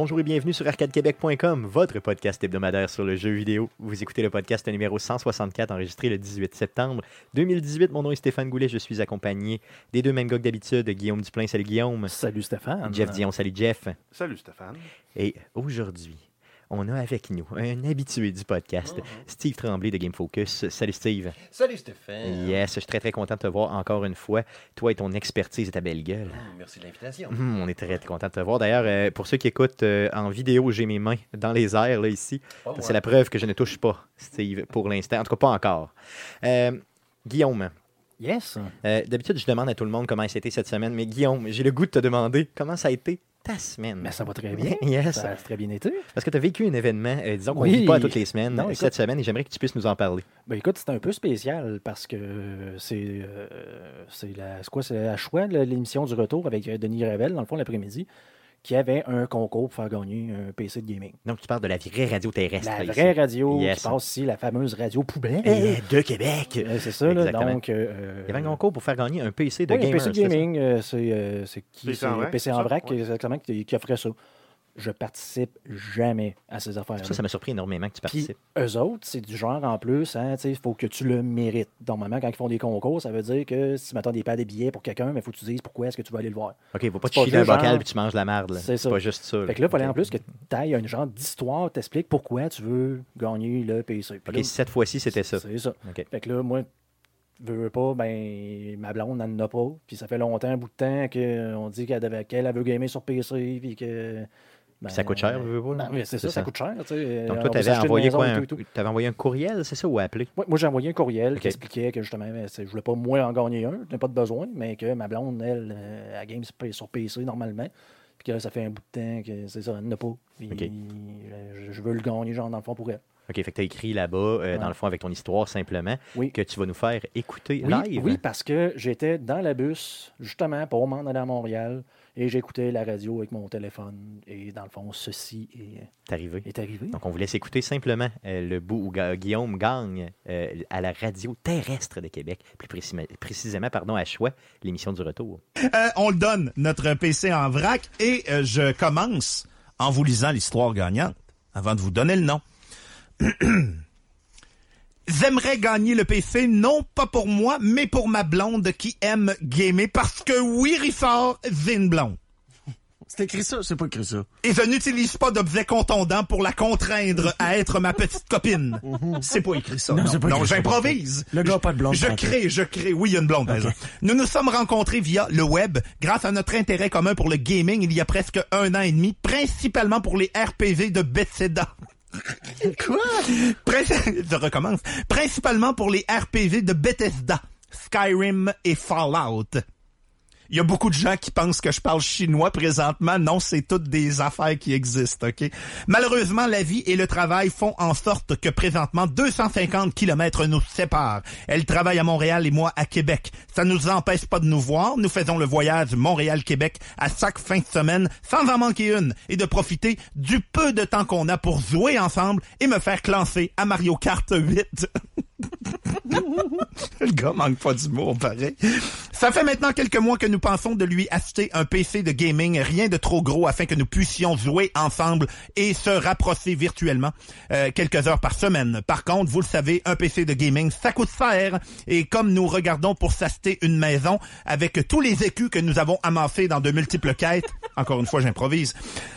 Bonjour et bienvenue sur arcadequebec.com, votre podcast hebdomadaire sur le jeu vidéo. Vous écoutez le podcast numéro 164 enregistré le 18 septembre 2018. Mon nom est Stéphane Goulet, je suis accompagné des deux mêmes gars que d'habitude, Guillaume Duplain, salut Guillaume. Salut Stéphane. Jeff Dion, salut Jeff. Salut Stéphane. Et aujourd'hui, on a avec nous un habitué du podcast, Oh. Steve Tremblay de Game Focus. Salut Steve. Salut Stéphane. Yes, je suis très très content de te voir encore une fois. Toi et ton expertise et ta belle gueule. Hum, Merci de l'invitation. Hum, on est très, très content de te voir. D'ailleurs, euh, pour ceux qui écoutent euh, en vidéo, j'ai mes mains dans les airs là, ici. Oh, C'est ouais. la preuve que je ne touche pas, Steve, pour l'instant. En tout cas, pas encore. Euh, Guillaume, Yes. euh, d'habitude, je demande à tout le monde comment ça a été cette semaine, mais Guillaume, j'ai le goût de te demander comment ça a été ta semaine. Mais ça va très bien. Yes. Ça a très bien été. Parce que tu as vécu un événement, euh, disons qu'on ne Oui. vit pas toutes les semaines, Non, euh, écoute- cette semaine, et j'aimerais que tu puisses nous en parler. Ben écoute, c'est un peu spécial parce que c'est euh, c'est la quoi la choix de l'émission du retour avec euh, Denis Ravel dans le fond l'après-midi qui avait un concours pour faire gagner un PC de gaming. Donc, tu parles de la vraie radio terrestre. La là, vraie ici. radio Yes. qui passe ici, la fameuse radio poubelle. Euh, de Québec. Euh, c'est ça, là. Exactement. Donc, euh, Il y avait un concours pour faire gagner un PC de oui, un gamer. PC de gaming, c'est euh, c'est qui PC c'est en vrac, PC en ça? vrac, Ouais. exactement, qui, qui offrait ça. Je participe jamais à ces affaires. Ça, ça m'a surpris énormément que tu Puis participes. eux autres, c'est du genre en plus, hein, il faut que tu le mérites. Normalement, quand ils font des concours, ça veut dire que si tu des paires de billets pour quelqu'un, il faut que tu dises pourquoi est-ce que tu vas aller le voir. OK, faut pas te pas chier un bocal puis tu manges de la merde. là. C'est pas juste ça. Fait que là, il fallait en plus que tu ailles un genre d'histoire, t'expliques pourquoi tu veux gagner le PC. Puis OK, là, cette fois-ci, c'était ça. C'est ça. OK. Fait que là, moi, veux, veux pas, ben, ma blonde n'en a pas. Puis ça fait longtemps, un bout de temps, qu'on dit qu'elle devait- qu'elle elle veut gamer sur PC. Puis que. Ben, Ça coûte cher, veux, veux pas, mais c'est ça, ça ça. coûte cher. tu sais. Donc, On toi, s'acheter une envoyé quoi? Un... T'avais envoyé un courriel, c'est ça, ou appelé? Ouais, moi, j'ai envoyé un courriel qui expliquait que justement, ben, je voulais pas moi en gagner un, je n'ai pas de besoin, mais que ma blonde, elle, euh, elle game sur PC normalement. Puis que là, ça fait un bout de temps que c'est ça, elle n'a pas. Puis Ok. euh, je, je veux le gagner, genre, dans le fond, pour elle. OK, fait que t'as écrit là-bas, euh, Ouais. dans le fond, avec ton histoire, simplement, Oui. que tu vas nous faire écouter Oui, live. oui, parce que j'étais dans la bus, justement, pour m'en aller à Montréal, et j'écoutais la radio avec mon téléphone. Et dans le fond, ceci est, arrivé. est arrivé. Donc, on vous laisse écouter simplement euh, le bout où Guillaume gagne euh, à la radio terrestre de Québec, plus précis- précisément pardon, à Choix, l'émission du retour. Euh, on le donne, notre PC en vrac, et euh, je commence en vous lisant l'histoire gagnante, avant de vous donner le nom. J'aimerais gagner le PC, non pas pour moi, mais pour ma blonde qui aime gamer, parce que oui, Richard, j'ai une blonde. C'est écrit ça, c'est pas écrit ça. Et je n'utilise pas d'objets contondants pour la contraindre à être ma petite copine. C'est pas écrit ça. Non, Non, c'est j'improvise. Le gars pas de blonde, Je crée, je crée. Oui, il y a une blonde. Nous nous sommes rencontrés via le web, grâce à notre intérêt commun pour le gaming il y a presque un an et demi, principalement pour les RPG de Bethesda. Quoi? Je recommence. Principalement pour les RPG de Bethesda, Skyrim et Fallout. Il y a beaucoup de gens qui pensent que je parle chinois présentement. Non, c'est toutes des affaires qui existent, OK? Malheureusement, la vie et le travail font en sorte que présentement, 250 kilomètres nous séparent. Elle travaille à Montréal et moi à Québec. Ça nous empêche pas de nous voir. Nous faisons le voyage Montréal-Québec à chaque fin de semaine sans en manquer une et de profiter du peu de temps qu'on a pour jouer ensemble et me faire classer à Mario Kart 8. Le gars manque pas d'humour, pareil. Ça fait maintenant quelques mois que nous pensons de lui acheter un PC de gaming, rien de trop gros, afin que nous puissions jouer ensemble et se rapprocher virtuellement euh, quelques heures par semaine. Par contre, vous le savez, un PC de gaming, ça coûte cher. Et comme nous regardons pour s'acheter une maison, avec tous les écus que nous avons amassés dans de multiples quêtes, encore une fois, j'improvise,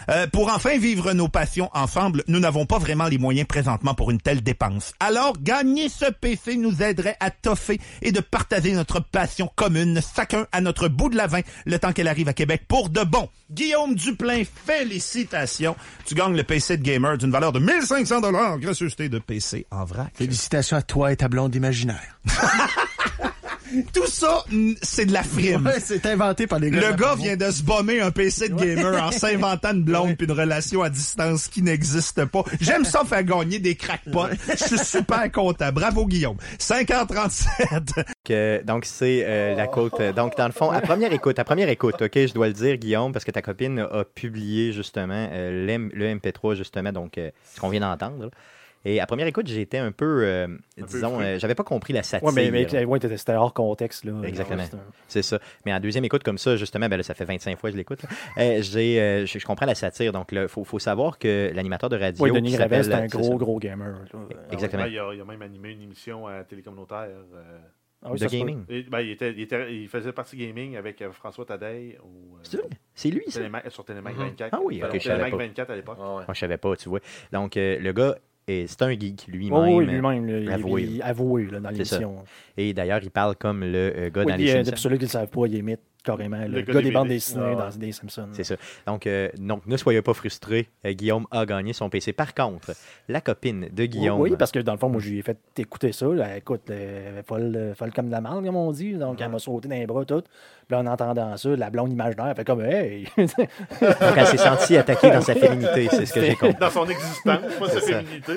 euh, pour enfin vivre nos passions ensemble, nous n'avons pas vraiment les moyens présentement pour une telle dépense. Alors, gagner ce PC nous aiderait à toffer et de partager notre passion commune, chacun à notre bout de la vin, le temps qu'elle arrive à Québec pour de bon. Guillaume Duplain, félicitations. Tu gagnes le PC de gamer d'une valeur de 1500 dollars, gracieuseté de PC en vrac. Félicitations à toi et ta blonde imaginaire. Tout ça, c'est de la frime. Ouais, c'est inventé par les gars. Le gars vient de se bomber un PC de gamer en s'inventant une blonde puis une relation à distance qui n'existe pas. J'aime ça faire gagner des crackpots. Je suis super content. Bravo Guillaume. 5h37. Que- donc, c'est euh, la côte. euh, Donc, dans le fond, à première écoute, à première écoute, OK, je dois le dire, Guillaume, parce que ta copine a publié justement euh, le MP3, justement, donc, euh, ce qu'on vient d'entendre. Et à première écoute, j'étais un peu, euh, disons, euh, j'avais pas compris la satire. Ouais, mais, mais ouais, c'était hors contexte. Là. Exactement. C'est ça. Mais en deuxième écoute comme ça, justement, ben là, ça fait 25 fois que je l'écoute. là. Euh, j'ai, je, je comprends la satire. Donc, il faut, faut savoir que l'animateur de radio. Oui, Denis qui Ravel, s'appelle- c'est un gros, gros gamer. là. Exactement. Il, a, il a même animé une émission à télé communautaire. euh, Ah oui, de gaming. et, ben, il, était, il, était- il faisait partie gaming avec euh, François Tadei euh, C'est lui, ça? Sur Télémac Mhm. 24. Ah oui, ok, Enfin, je savais Télémac pas. 24 à l'époque. Ouais. Moi, je savais pas, tu vois. Donc, euh, le gars, est- c'est un geek lui-même. Oui, oui, lui-même, là, avoué. avoué là, dans l'émission. Et d'ailleurs, il parle comme le euh, gars Oui, dans les a- Simpsons. pour ceux qui ne savent pas, il imite carrément le, Le gars, gars des des bandes dessinées Ouais, dans des Simpsons. C'est ça. Donc, euh, donc, ne soyez pas frustrés. Euh, Guillaume a gagné son PC. Par contre, la copine de Guillaume. Oui, parce que dans le fond, moi, je lui ai fait écouter ça. Là. Écoute, euh, folle, folle comme de la marde, comme on dit. Donc, elle m'a sauté dans les bras, tout. Puis là, en entendant ça, la blonde imaginaire, elle fait comme, hey! Donc, elle s'est sentie attaquée dans sa féminité. C'est ce que j'ai compris. Dans son existence, pas sa féminité.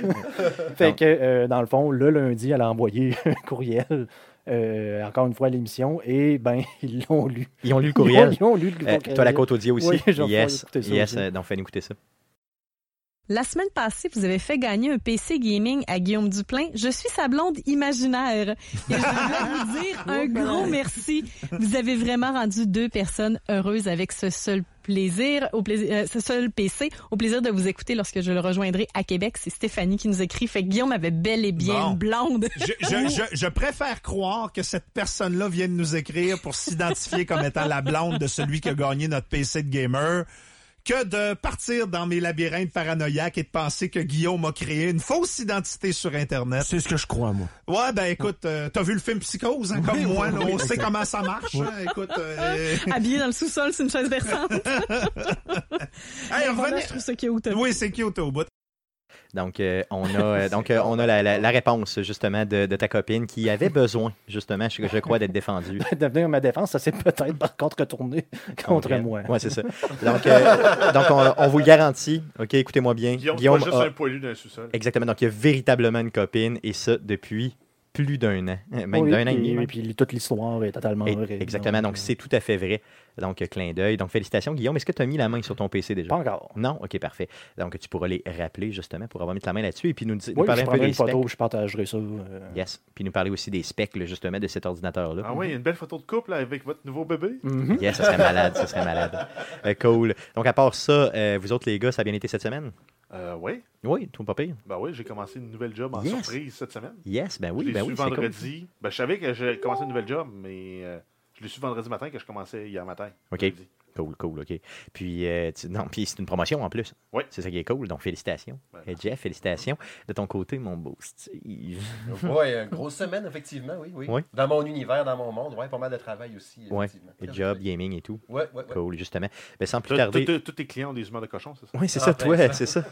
fait Donc- que, euh, dans le fond, le lundi, elle a envoyé un courriel, euh, encore une fois, l'émission, et ben, ils l'ont lu. Ils ont lu le courriel. Ils ont, ils ont lu le Euh, courriel. toi, la côte audio aussi. Oui, yes. yes. aussi. euh, donc, fais-nous écouter ça. La semaine passée, vous avez fait gagner un PC gaming à Guillaume Duplain. Je suis sa blonde imaginaire. Et je voulais vous dire un gros merci. Vous avez vraiment rendu deux personnes heureuses avec ce seul plaisir, au plaisir, euh, ce seul PC, au plaisir de vous écouter lorsque je le rejoindrai à Québec. C'est Stéphanie qui nous écrit. Fait que Guillaume avait bel et bien Bon. une blonde. Je, je, je, je préfère croire que cette personne-là vient de nous écrire pour s'identifier comme étant la blonde de celui qui a gagné notre PC de gamer que de partir dans mes labyrinthes paranoïaques et de penser que Guillaume a créé une fausse identité sur Internet. C'est ce que je crois, moi. Ouais, ben écoute, euh, t'as vu le film Psychose, hein, comme Oui, moi, oui, là, oui, on sait comment ça marche. hein, écoute, euh, Habillé dans le sous-sol, c'est une chaise versante. hey, Voilà, revenez- je trouve ça cute. Oui, c'est cute au bout. Donc, euh, on a, euh, donc, euh, on a la, la- la réponse, justement, de, de ta copine qui avait besoin, justement, je, je crois, d'être défendue. de venir à ma défense, ça s'est peut-être par contre retourné contre moi. Ouais, c'est ça. Donc, euh, donc on, on vous le garantit. OK, écoutez-moi bien. Guillaume, Guillaume pas juste a- un poilu d'un sous-sol. Exactement. Donc, il y a véritablement une copine, et ça depuis plus d'un an. Même Oui, d'un an et puis- demi. Puis toute l'histoire est totalement Et- vraie. exactement. Donc, c'est tout à fait vrai. Donc, clin d'œil. Donc, félicitations, Guillaume. Est-ce que tu as mis la main sur ton PC déjà? Pas encore. Non? OK, parfait. Donc, tu pourras les rappeler, justement, pour avoir mis la main là-dessus et puis nous, di- nous Oui, parler je un peu des une specs. photo, je partagerai ça. euh, Yes. Puis nous parler aussi des specs, là, justement, de cet ordinateur-là. Ah oui, il y a une belle photo de couple là, avec votre nouveau bébé. mhm. Yes, ça serait malade, ça serait malade. Euh, cool. Donc, à part ça, euh, vous autres, les gars, ça a bien été cette semaine? Euh, oui, Oui, tout pas pire. ben oui, j'ai commencé une nouvelle job en Yes. surprise cette semaine. Yes, ben je oui, l'ai ben su oui, c'est cool. vendredi. Ben, je savais que j'ai commencé une nouvelle job, mais euh, je l'ai su vendredi matin que je commençais hier matin. OK. Cool, cool, OK. Puis, euh, tu- non, puis c'est une promotion en plus. Oui. C'est ça qui est cool, donc félicitations. Ben, Euh, Jeff, félicitations. De ton côté, mon beau Steve. Oui, une grosse semaine, effectivement, oui, oui. Oui. Dans mon univers, dans mon monde, ouais, pas mal de travail aussi, Ouais. effectivement. Et job, gaming et tout. Ouais, ouais. Cool, justement. Ben, sans plus Tous- tarder. tous- tes clients ont des humeurs de cochon, c'est ça? Oui, c'est Ah, ça, ben, toi, ça. c'est ça.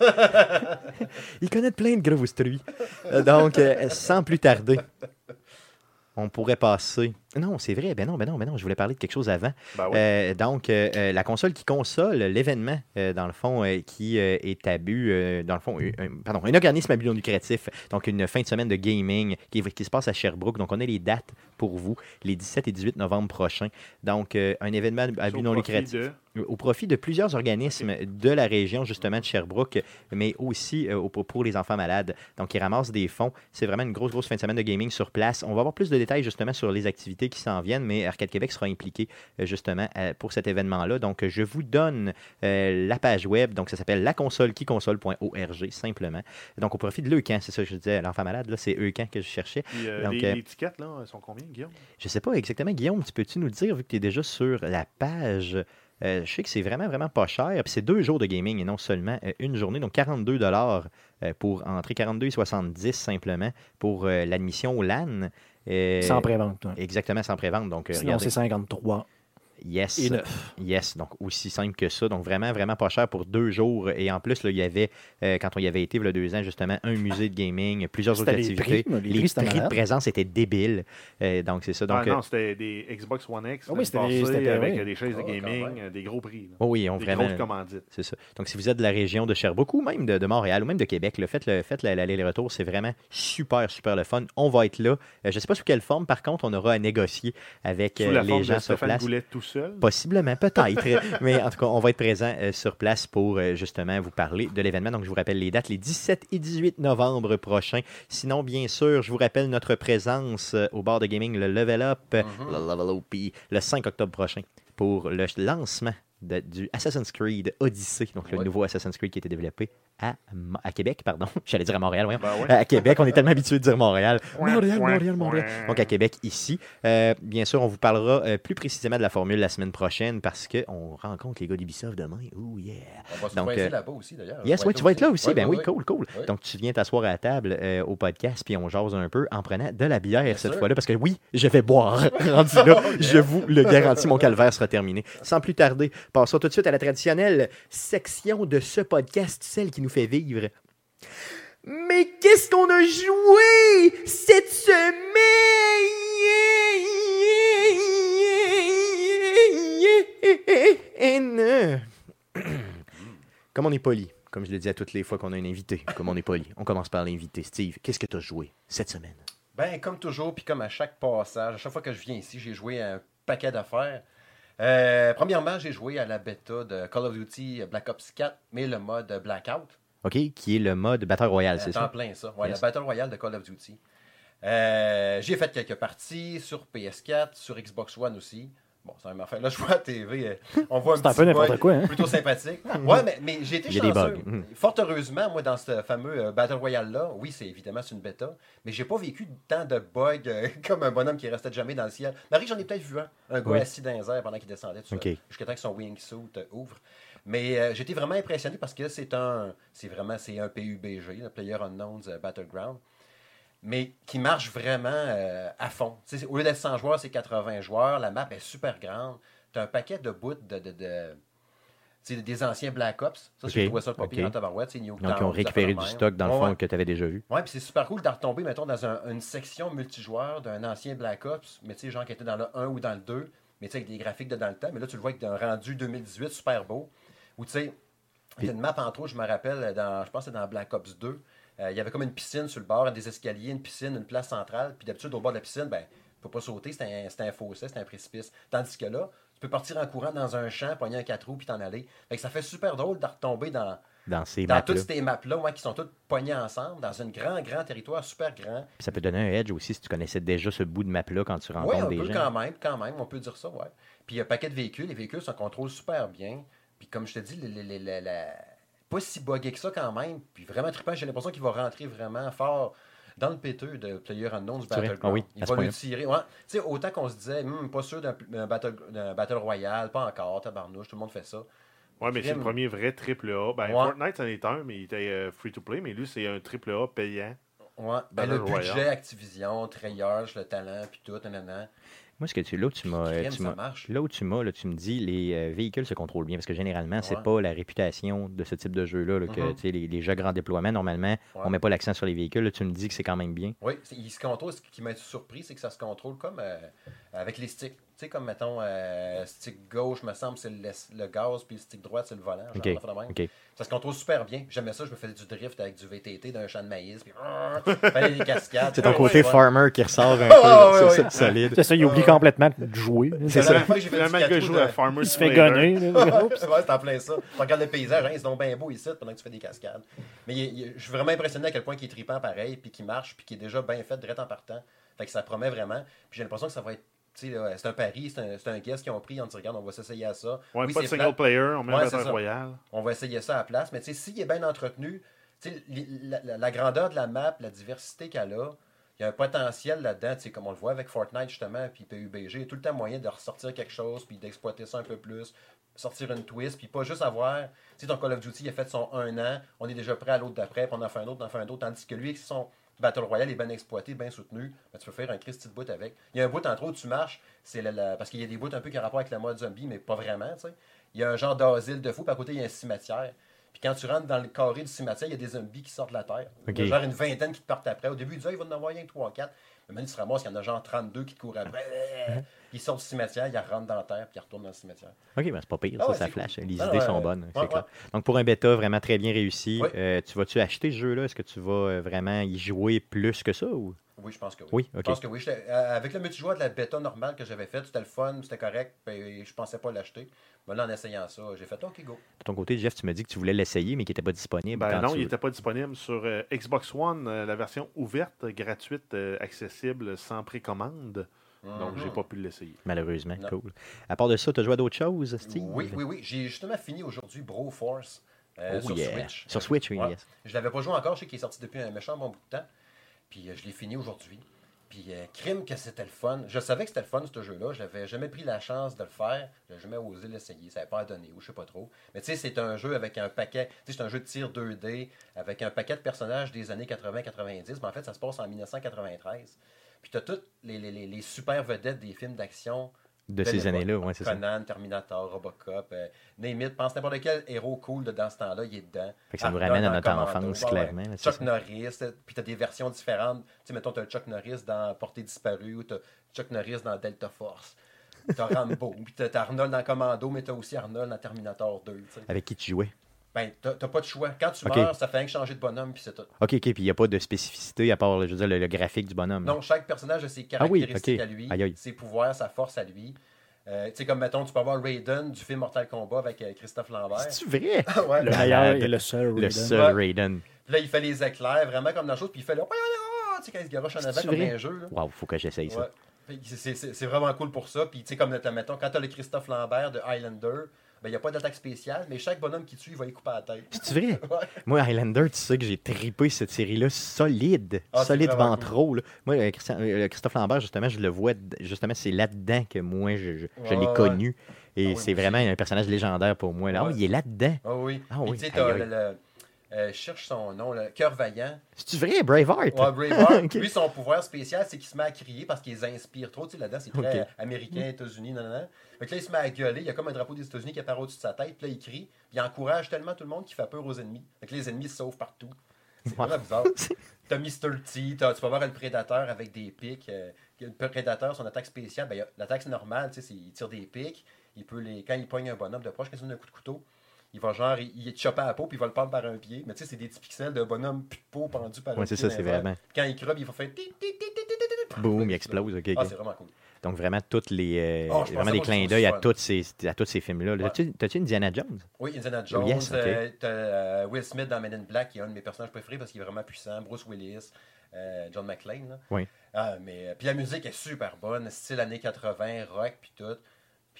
Il connaît plein de truies. Euh, Donc, euh, sans plus tarder, on pourrait passer. Non, c'est vrai, ben non, ben non, ben non, je voulais parler de quelque chose avant. Ben oui. Euh, donc, euh, euh, la console qui console l'événement, euh, dans le fond, qui est à but, dans le fond, un- pardon, un organisme à but non lucratif, donc une fin de semaine de gaming qui, qui se passe à Sherbrooke. Donc, on a les dates pour vous, les 17 et 18 novembre prochains. Donc, un événement à but non lucratif de- au profit de plusieurs organismes de la région, justement, de Sherbrooke, mais aussi euh, au- pour les enfants malades. Donc, ils ramassent des fonds. C'est vraiment une grosse, grosse fin de semaine de gaming sur place. On va avoir plus de détails, justement, sur les activités qui s'en viennent, mais Arcade Québec sera impliqué, euh, justement, euh, pour cet événement-là. Donc, je vous donne euh, la page web. Donc, ça s'appelle laconsolequiconsole.org, simplement. Donc, au profit de l'EUCAN, c'est ça que je disais, l'enfant malade, là, c'est EUCAN que je cherchais. Euh, Donc, les, euh, les étiquettes, là, sont combien, Guillaume? Je sais pas exactement, Guillaume, tu peux-tu nous dire, vu que tu es déjà sur la page, euh, je sais que c'est vraiment, vraiment pas cher. Puis c'est deux jours de gaming et non seulement euh, une journée. Donc 42 dollars pour entrer, 42,70 simplement pour euh, l'admission au LAN. Sans prévente. Exactement, sans prévente. Donc, euh, Sinon, regardez. c'est 53 Yes. et 9. Yes, donc aussi simple que ça. Donc vraiment, vraiment pas cher pour deux jours. Et en plus, là, il y avait, euh, quand on y avait été il y a deux ans, justement, un musée de gaming, plusieurs autres les activités. prix, les prix, de présence étaient débiles. Euh, donc c'est ça. Donc, Ah, euh, non, c'était des Xbox One X. Ah oui, c'était- avec oui. des chaises de Ah, gaming, des gros prix. oh oui, ont Des vraiment. grosses commandites. C'est ça. Donc, si vous êtes de la région de Sherbrooke ou même de, de Montréal ou même de Québec, là, faites, le, faites la- l'aller-retour. C'est vraiment super, super le fun. On va être là. Euh, je ne sais pas sous quelle forme, par contre, on aura à négocier avec Sous euh, la les gens de sur Stéphane place. Goulet tout seul. Possiblement, peut-être. Mais en tout cas, on va être présent euh, sur place pour euh, justement vous parler de l'événement. Donc, je vous rappelle les dates, les 17 et 18 novembre prochains. Sinon, bien sûr, je vous rappelle notre présence euh, au bar de gaming, le Level Up, euh, le Level Up, le 5 octobre prochain pour le lancement de- du Assassin's Creed Odyssey, donc le Ouais. nouveau Assassin's Creed qui a été développé à, à Québec, pardon. J'allais dire à Montréal, voyons. Ben ouais. À Québec, on est tellement habitué de dire Montréal. Ouais, Montréal, ouais, Montréal, Montréal. ouais. Donc à Québec, ici. Euh, bien sûr, on vous parlera euh, plus précisément de la formule la semaine prochaine parce qu'on rencontre les gars d'Ubisoft demain. Oh yeah! On va se Donc, coincer euh, là-bas aussi, d'ailleurs. Yes, oui, tu vas être là aussi. Ouais, ben ouais, oui, ouais. cool, cool. Ouais. Donc tu viens t'asseoir à la table au podcast puis on jase un peu en prenant de la bière cette fois-là parce que oui, je vais boire. Rendu là, je vous le garantis, mon calvaire sera terminé. Sans plus tarder, passons tout de suite à la traditionnelle section de ce podcast, celle qui nous fait vivre. Mais qu'est-ce qu'on a joué cette semaine? Comme on est poli, comme je le dis à toutes les fois qu'on a un invité, comme on est poli, on commence par l'invité. Steve, qu'est-ce que tu as joué cette semaine? Ben, comme toujours, puis comme à chaque passage, à chaque fois que je viens ici, j'ai joué un paquet d'affaires. Euh, premièrement, j'ai joué à la bêta de Call of Duty Black Ops 4, mais le mode Blackout. OK, qui est le mode Battle Royale, c'est Euh, ça? plein, ça. Ouais, Yes. Le Battle Royale de Call of Duty. Euh, j'ai fait quelques parties sur PS4, sur Xbox One aussi. Bon, c'est un affaire. Là, je vois à la TV, euh, on voit un C'est un petit peu n'importe quoi, hein? plutôt sympathique. Ouais, mais, mais j'ai été Il y a des chanceux. bugs. Mhm. Fort heureusement, moi, dans ce fameux euh, Battle Royale-là, oui, c'est évidemment c'est une bêta, mais j'ai pas vécu tant de bugs euh, comme un bonhomme qui restait jamais dans le ciel. Marie, j'en ai peut-être vu un. Un gars Oui. assis dans les airs pendant qu'il descendait, tout ça, Ok. jusqu'à temps que son wingsuit ouvre. Mais euh, j'étais vraiment impressionné parce que c'est un, c'est vraiment, c'est un PUBG, le Player Unknown's Battleground, mais qui marche vraiment euh, à fond. Au lieu d'être 100 joueurs, c'est 80 joueurs. La map est super grande. Tu as un paquet de bouts de, des anciens Black Ops. Ça, Ok, j'ai trouvé ça pas pire ok. en tabarouette. c'est Newtown, Donc, ils ont récupéré du stock, dans le fond, ouais. que tu avais déjà vu. Ouais, puis c'est super cool de retomber, mettons, dans un- une section multijoueur d'un ancien Black Ops, mais tu sais, genre qui était dans le 1 ou dans le 2, mais tu sais, avec des graphiques de dans le temps. Mais là, tu le vois avec un rendu 2018 super beau, où tu sais, il y a une map entre autres, je me rappelle, dans, je pense que c'est dans Black Ops 2, euh, il y avait comme une piscine sur le bord, des escaliers, une piscine, une place centrale, puis d'habitude, au bord de la piscine, ben, tu peux pas sauter, c'est un, un fossé, c'est un précipice. Tandis que là, tu peux partir en courant dans un champ, pogner un 4 roues, puis t'en aller. Fait que ça fait super drôle de retomber dans, Dans ces dans maps-là. toutes ces maps-là, ouais, qui sont toutes pognées ensemble, dans un grand, grand territoire super grand. Puis Ça peut donner un edge aussi si tu connaissais déjà ce bout de map-là quand tu Oui, rencontres un des peu gens. quand même, quand même, on peut dire ça, ouais. Puis il y a un paquet de véhicules, les véhicules se contrôlent super bien. Puis comme je te dis, le- le- le- le- la- pas si buggé que ça quand même. Puis vraiment trippant, j'ai l'impression qu'il va rentrer vraiment fort dans le péteux de Player Unknown's? Battleground. Ah oui, il va le tirer. Ouais. Tu sais, autant qu'on se disait, Hum, pas sûr d'un battle, Royale, pas encore, tabarnouche, tout le monde fait ça. Ouais, mais c'est le premier vrai triple A. Ben, Ouais. Fortnite, c'en est un, mais il était free to play, mais lui, c'est un triple A payant. Ouais. Ben, le budget, Royale. Activision, Treyarch, le talent, puis tout, nanana. Moi, ce que tu, là où tu m'as, euh, tu là où tu m'as, là, tu me dis, les euh, véhicules se contrôlent bien, parce que généralement, c'est Ouais. pas la réputation de ce type de jeu-là, là, que Mhm. sais, les, les jeux grand déploiement, normalement, on met pas l'accent sur les véhicules. Là, tu me dis que c'est quand même bien. Oui, c'est- il se contrôle. Ce qui m'a surpris, c'est que ça se contrôle comme euh, avec les sticks. Tu sais, comme mettons, euh, stick gauche, me semble, c'est le, le gaz, puis le stick droit, c'est le volant. genre de même. Ça se contrôle super bien. J'aimais ça, je me faisais du drift avec du VTT d'un champ de maïs, puis fallait des cascades. C'est ton côté ouais. farmer qui ressort un peu. ouais, c'est solide. C'est ça, il oublie complètement de jouer. C'est La ça. Finalement, le gars joue à de- Farmer Il se fait gonner. c'est en plein ça. Tu regardes le paysage, hein, ils sont bien beaux ici pendant que tu fais des cascades. Mais je suis vraiment impressionné à quel point il est trippant pareil, puis qu'il marche, puis qu'il est déjà bien fait direct en partant. Fait que ça promet vraiment. Puis j'ai l'impression que ça va être. C'est un pari, c'est un, un guest qu'ils ont pris. On dit, regarde, on va s'essayer à ça. Ouais, Oui, pas de single player, on met Ouais, un. Royale. On va essayer ça à la place. Mais s'il est bien entretenu, la, la- la grandeur de la map, la diversité qu'elle a, il y a un potentiel là-dedans, comme on le voit avec Fortnite justement, puis PUBG, il y a tout le temps moyen de ressortir quelque chose, puis d'exploiter ça un peu plus, sortir une twist, puis pas juste avoir, tu sais, ton Call of Duty, il a fait son un an, on est déjà prêt à l'autre d'après, puis on en fait un autre, on en fait un autre, tandis que lui, avec son Battle Royale est bien exploité, bien soutenu. Ben, tu peux faire un Christy de bout avec. Il y a un bout, entre autres, tu marches, c'est la, parce qu'il y a des bouts un peu qui ont rapport avec la mode zombie, mais pas vraiment. T'sais. Il y a un genre d'asile de fou, puis à côté, il y a un cimetière. Puis quand tu rentres dans le carré du cimetière, il y a des zombies qui sortent de la terre. Il y a genre une vingtaine qui te partent après. Au début, du il va en avoir un 3-4. Même se ramasse, il y en a genre 32 qui courent après. ils sortent du cimetière, ils rentrent dans la terre, puis ils retournent dans le cimetière. OK, ben c'est pas pire, ah, ça, ça flash. Les ah idées sont bonnes, c'est clair. Donc, pour un bêta vraiment très bien réussi, euh, tu vas-tu acheter ce jeu-là? Est-ce que tu vas euh, vraiment y jouer plus que ça? Oui, je pense que oui. Oui, Je pense que oui. Euh, avec le multijoueur de la bêta normale que j'avais faite, c'était le fun, c'était correct, puis je pensais pas l'acheter. Mais là, en essayant ça, j'ai fait OK, go. De ton côté, Jeff, tu me dis que tu voulais l'essayer, mais qu'il n'était pas disponible. Ben non, tu- il n'était pas disponible sur euh, Xbox One, euh, la version ouverte, gratuite, euh, accessible, sans précommande. Donc, j'ai Mhm. pas pu l'essayer. Malheureusement, Non. cool. À part de ça, tu as joué à d'autres choses, Steve? Oui, oui, oui. J'ai justement fini aujourd'hui Bro Force euh, Oh sur yeah. Switch. Sur Switch, oui, Ouais. yes. Je l'avais pas joué encore, je sais qu'il est sorti depuis un méchant bon bout de temps. Puis euh, je l'ai fini aujourd'hui. Puis euh, crime que c'était le fun. Je savais que c'était le fun ce jeu-là. Je n'avais jamais pris la chance de le faire. Je jamais osé l'essayer. Ça n'avait pas donné ou je sais pas trop. Mais tu sais, c'est un jeu avec un paquet. C'est un jeu de tir 2D avec un paquet de personnages des années 80-90. Mais en fait, ça se passe en 1993. Puis tu as toutes les- les super vedettes des films d'action De de ces années-là, oui, c'est ça. Conan, Terminator, Robocop, euh, name it, pense n'importe quel héros cool de dans ce temps-là, il est dedans. Fait que ça nous ramène à notre Commando, enfance, ouais, clairement, ouais. là, Chuck ça. Norris, euh, puis t'as des versions différentes. Tu sais, mettons, t'as Chuck Norris dans Portée disparue, ou t'as Chuck Norris dans Delta Force. T'as Rambo, puis t'as Arnold dans Commando, mais t'as aussi Arnold dans Terminator 2. tu sais. Avec qui tu jouais? Ben, t'as pas de choix. Quand tu meurs, ça fait rien que changer de bonhomme, puis c'est tout. OK, OK, puis il n'y a pas de spécificité à part, je veux dire, le, le graphique du bonhomme. Non, chaque personnage a ses Ah oui, caractéristiques à lui, Aïe, aïe. ses pouvoirs, sa force à lui. Euh, tu sais, comme mettons, tu peux avoir Raiden du film Mortal Kombat avec euh, Christophe Lambert. C'est-tu vrai? ouais. Le meilleur et le seul Le Raiden. seul Ouais. Raiden. Puis là, il fait les éclairs, vraiment comme dans la chose, puis il fait le. Tu sais, quand il se garoche en avant comme un jeu. Là. Wow, faut que j'essaye ça. Ouais. C'est- C'est c'est vraiment cool pour ça. Puis, tu sais, comme mettons, quand t'as le Christophe Lambert de Highlander, ben, il n'y a pas d'attaque spéciale, mais chaque bonhomme qui tue, il va y couper la tête. C'est-tu vrai? Ouais. Moi, Highlander, tu sais que j'ai tripé cette série-là solide. Ah, c'est solide là. Moi, euh, Christian- euh, Christophe Lambert, justement, je le vois, justement, c'est là-dedans que moi, je, je, je Ouais, l'ai connu. Et Ah oui, c'est vraiment un personnage légendaire pour moi. Là. Oh, il est là-dedans. Ah oui. Ah oui, euh, je cherche son nom, le Cœur Vaillant. C'est-tu vrai, Braveheart? Ouais, Braveheart. Lui, son pouvoir spécial, c'est qu'il se met à crier parce qu'il les inspire trop. Tu sais, là-dedans, c'est très américain, États-Unis, non, non, non. Fait que là, il se met à gueuler. Il y a comme un drapeau des États-Unis qui apparaît au-dessus de sa tête. Puis là, il crie. Puis il encourage tellement tout le monde qu'il fait peur aux ennemis. Fait que les ennemis se sauvent partout. C'est vraiment bizarre. T'as Mr. T, tu vas voir le prédateur avec des pics. euh, le prédateur, son attaque spéciale, ben, l'attaque c'est normal, tu sais, c'est- il tire des pics. Il peut les, quand il pogne un bonhomme de proche, quand il donne un coup de couteau, il va genre, il, il est chopé à la peau, puis il va le prendre par un pied. Mais tu sais, c'est des petits pixels de bonhomme plus de peau pendu par un Ouais, c'est pied ça, c'est vraiment. Quand il creve, il va faire. Boum, il explose. ok, ok. Ah, c'est vraiment cool. Donc, vraiment, toutes les, euh, Oh, je vraiment des clins d'œil à, toutes ces, à tous ces films-là. Ouais. T'as-tu Indiana Jones? Oui, Indiana Jones, yes, euh, t'as, euh, Will Smith dans Men in Black, qui est un de mes personnages préférés parce qu'il est vraiment puissant. Bruce Willis, euh, John McClane. là. Oui. Ah, mais, puis la musique est super bonne, style années 80, rock, puis tout.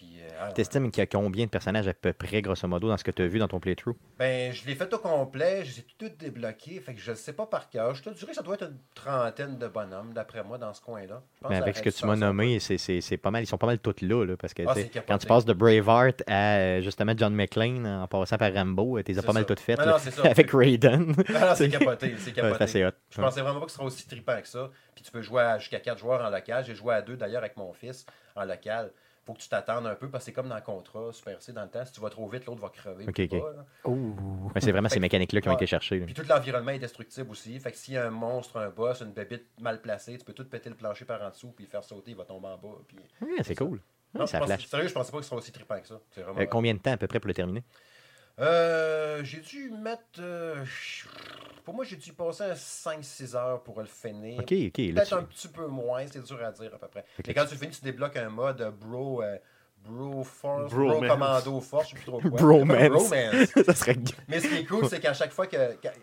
Puis, euh, ah. T'estimes qu'il y a combien de personnages à peu près, grosso modo, dans ce que tu as vu dans ton playthrough? Ben, je l'ai fait au complet, je les ai tout débloqués, fait que je ne sais pas par cœur. Je te dirais que ça doit être une trentaine de bonhommes, d'après moi, dans ce coin-là. Ça avec ce que tu m'as nommé, c'est- pas mal, ils sont pas mal tous là, là, parce que Ah, quand tu passes de Braveheart à euh, justement John McClane en passant par Rambo, tu les as pas mal toutes faites Ah non, avec Raiden. Ah, c'est capoté, c'est capoté. hot. Je pensais vraiment pas que ce sera aussi trippant que ça. Puis tu peux jouer jusqu'à 4 joueurs en local. J'ai joué à 2 d'ailleurs avec mon fils en local. Faut que tu t'attendes un peu parce que c'est comme dans le contrat, Super C dans le temps. Si tu vas trop vite, l'autre va crever. Ouais, c'est vraiment Fait ces que- mécaniques-là qui ont ouais. été cherchées. Puis tout l'environnement est destructible aussi. Fait que s'il y a un monstre, un boss, une bébite mal placée, tu peux tout péter le plancher par en dessous puis le faire sauter, il va tomber en bas. Puis... Ouais, c'est cool. Non, je ça pense- flash. Sérieux, je pensais pas que ce sera aussi trippant que ça. Vraiment Euh, combien de temps à peu près pour le terminer? Euh, j'ai dû mettre. euh, pour moi, j'ai dû passer un 5-6 heures pour le finir? Ok, ok. Là, Peut-être tu- un petit peu moins, c'est dur à dire à peu près. Que Mais quand tu le finis, tu débloques un mode euh, bro, euh, bro force, bro commando force, je sais plus trop quoi. Bromance. Bromance. ça serait Mais ce qui est cool, c'est qu'à chaque fois que.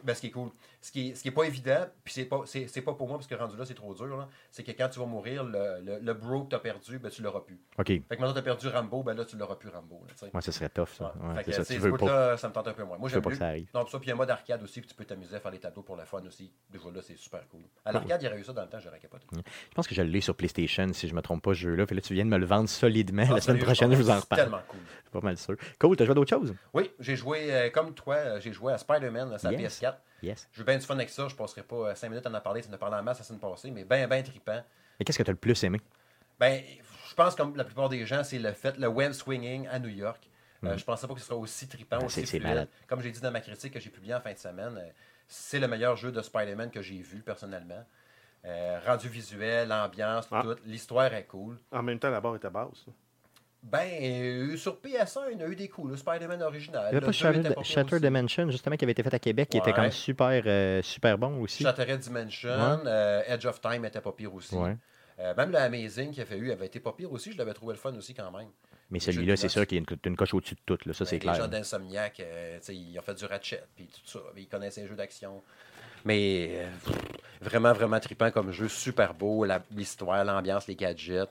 ben, ce qui est cool, ce qui est, ce qui est pas évident, puis c'est pas, c'est, pas pour moi parce que rendu là, c'est trop dur, là, c'est que quand tu vas mourir, le, le, le bro que t'as perdu, ben, tu l'auras plus. Ok. Fait que maintenant, t'as perdu Rambo, ben là, tu l'auras plus Rambo. Là. Moi, ça serait tough, ça. Ouais. Ouais, Fait que, ça. tu veux pas, bout-là, ça me tente un peu moins. Moi, j'aime pas que ça arrive. Non, puis ça, puis il y a un mode arcade aussi, puis tu peux t'amuser à faire des tableaux pour le fun aussi. Déjà là, c'est super cool. À l'arcade, il y aurait eu ça dans le temps, j'aurais capoté. Je pense que je l'ai sur PlayStation, si je me trompe pas, ce jeu-là. Puis là, tu viens de me le vendre solidement. Ah, la semaine prochaine, je vous en c'est reparle. tellement cool. C'est pas mal sûr. Cool, t'as joué à d'autres choses? Oui, j'ai joué, euh, comme toi, euh, j'ai joué à Spider-Man, Yes. PS4. Yes. J'ai eu bien du fun avec ça, je passerai pas 5 minutes à en parler, ça en a parlé en masse la semaine passée, mais bien, bien trippant. Et qu'est-ce que t'as le plus aimé? Ben, je pense comme la plupart des gens, c'est le fait, le web swinging à New York. Euh, Mm. je pensais pas que ce serait aussi trippant, Ben, aussi fluide. malade. Comme j'ai dit dans ma critique que j'ai publiée en fin de semaine, euh, c'est le meilleur jeu de Spider-Man que j'ai vu personnellement. Euh, rendu visuel, l'ambiance, Ah. tout. L'histoire est cool. En même temps, la barre était basse. Ben, euh, sur PS1, il y en a eu des coups, le Spider-Man original. Il avait Le pas Shattered. Dimension, justement, qui avait été fait à Québec, qui était Ouais. comme super, euh, super bon aussi. Shattered Dimension, Ouais. euh, Edge of Time était pas pire aussi. Ouais. Même le Amazing qu'il a fait eu avait été pas pire aussi. Je l'avais trouvé le fun aussi quand même. Mais celui-là, c'est sûr qu'il y a une, une coche au-dessus de tout. Là. Ça, c'est clair. Les gens d'Insomniac, ils ont fait du Ratchet, puis tout ça. Ils connaissent les jeux d'action. Mais pff, vraiment, vraiment trippant comme jeu. Super beau. L'histoire, l'ambiance, les gadgets.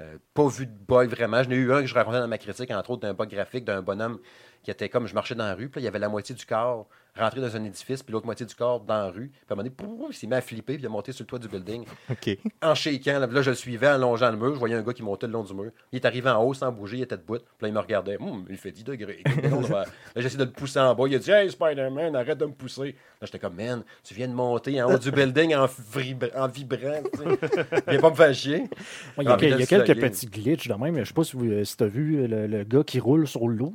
Euh, pas vu de bug vraiment. J'en ai eu un que je racontais dans ma critique, entre autres, d'un bug graphique d'un bonhomme qui était comme je marchais dans la rue, puis il y avait la moitié du corps rentré dans un édifice, puis l'autre moitié du corps dans la rue. Puis à un moment donné, pouf, il s'est mis à flipper, puis il a monté sur le toit du building OK. en shaking. Là, je le suivais en longeant le mur. Je voyais un gars qui montait le long du mur. Il est arrivé en haut sans bouger, il était debout. Puis là, il me regardait. Hum, il fait 10 degrés. là, j'essayais de le pousser en bas. Il a dit Hey, Spider-Man, arrête de me pousser. Là, j'étais comme Man, tu viens de monter en haut du building en, vibra- en vibrant. tu sais. Viens pas me faire chier. Il y a, Ah, y a quelques petits glitches de même. Je sais pas si, vous- si tu as vu le, le gars qui roule sur l'eau.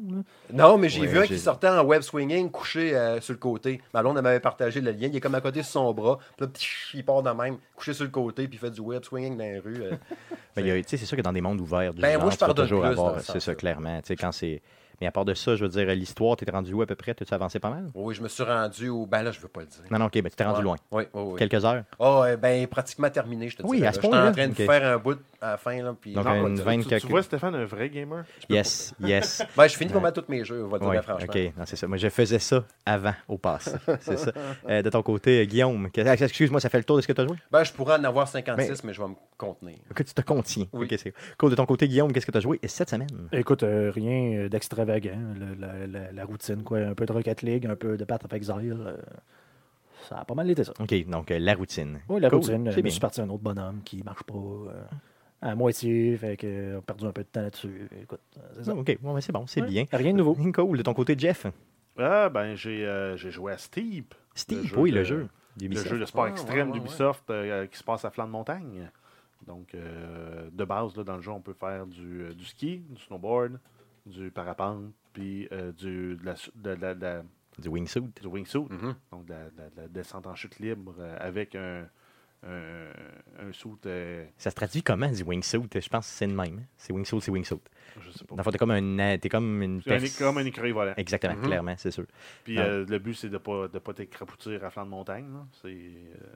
Non, mais j'ai Ouais, vu un qui sortait en web swinging, couché euh, sur le côté. Ma blonde, elle m'avait partagé le lien. Il est comme à côté sur son bras. Puis là, ptich, il part de même, couché sur le côté, puis il fait du web swinging dans les rues. euh. A- tu sais, c'est sûr que dans des mondes ouverts, du Ben, genre, moi, je tu vas toujours avoir, dans ce c'est ça, clairement. Tu sais, quand c'est... Mais à part de ça, je veux dire, l'histoire, tu es rendu où à peu près? Tu as avancé pas mal? Oui, je me suis rendu au. Ben là, je veux pas le dire. Non, non, OK, ben, tu t'es rendu Ouais. loin. Oui, oui, oui. Quelques heures? Ah, ouais, ben, pratiquement terminé, je te dis. Oui, à ce J'étais point-là. en train de faire un bout à la fin, là. Puis... Donc, Non, une tu- vingt tu, quelques- tu vois Stéphane, un vrai gamer? Yes, yes. Ben, je finis pas mal tous mes jeux, on va le dire Oui, franchement. OK, non, c'est ça. Moi, je faisais ça avant, au passé. C'est ça. Euh, de ton côté, euh, Guillaume, que- ah, excuse-moi, ça fait le tour de ce que tu as joué? Ben, je pourrais en avoir 56, mais je vais me contenir. Que tu te contiens. Oui. OK, c'est cool. De ton côté, Guillaume, qu'est-ce que tu as joué cette semaine? Écoute, euh, rien d'extravagant. Le- La, la- la routine, quoi. Un peu de Rocket League, un peu de Path of Exile. euh, ça a pas mal été ça. OK, donc euh, la routine. Oui, la Cool, routine. Je me suis parti un autre bonhomme qui marche pas euh, à moitié. Fait que euh, on a perdu un peu de temps là-dessus. Écoute, euh, c'est ça. OK, bon, ben, c'est bon, c'est Ouais, bien. Rien de nouveau. Cool. De ton côté, Jeff? Ah, ben, j'ai euh, j'ai joué à Steep. Steve, jeu oui, de- le jeu. Le d'Ubisoft. jeu de sport Ah, extrême ouais, ouais, d'Ubisoft euh, qui se passe à flanc de montagne. Donc, euh, de base, là, dans le jeu, on peut faire du, euh, du ski, du snowboard, du parapente, puis euh, du, de la, su- de la- de la- Du wingsuit. du wingsuit. Mhm. Donc, de la, de la- de la descente en chute libre euh, avec un, un, un suit, euh, Ça se traduit comment, du wingsuit? Je pense que c'est le même. hein. C'est wingsuit, c'est wingsuit. je sais pas. Dans le fond, t'es comme un... T'es comme une... Pers- comme un écureuil volant. Exactement, Mhm. clairement, c'est sûr. Puis euh, le but, c'est de ne pas, de pas t'écrapoutir à flanc de montagne. là. C'est, euh,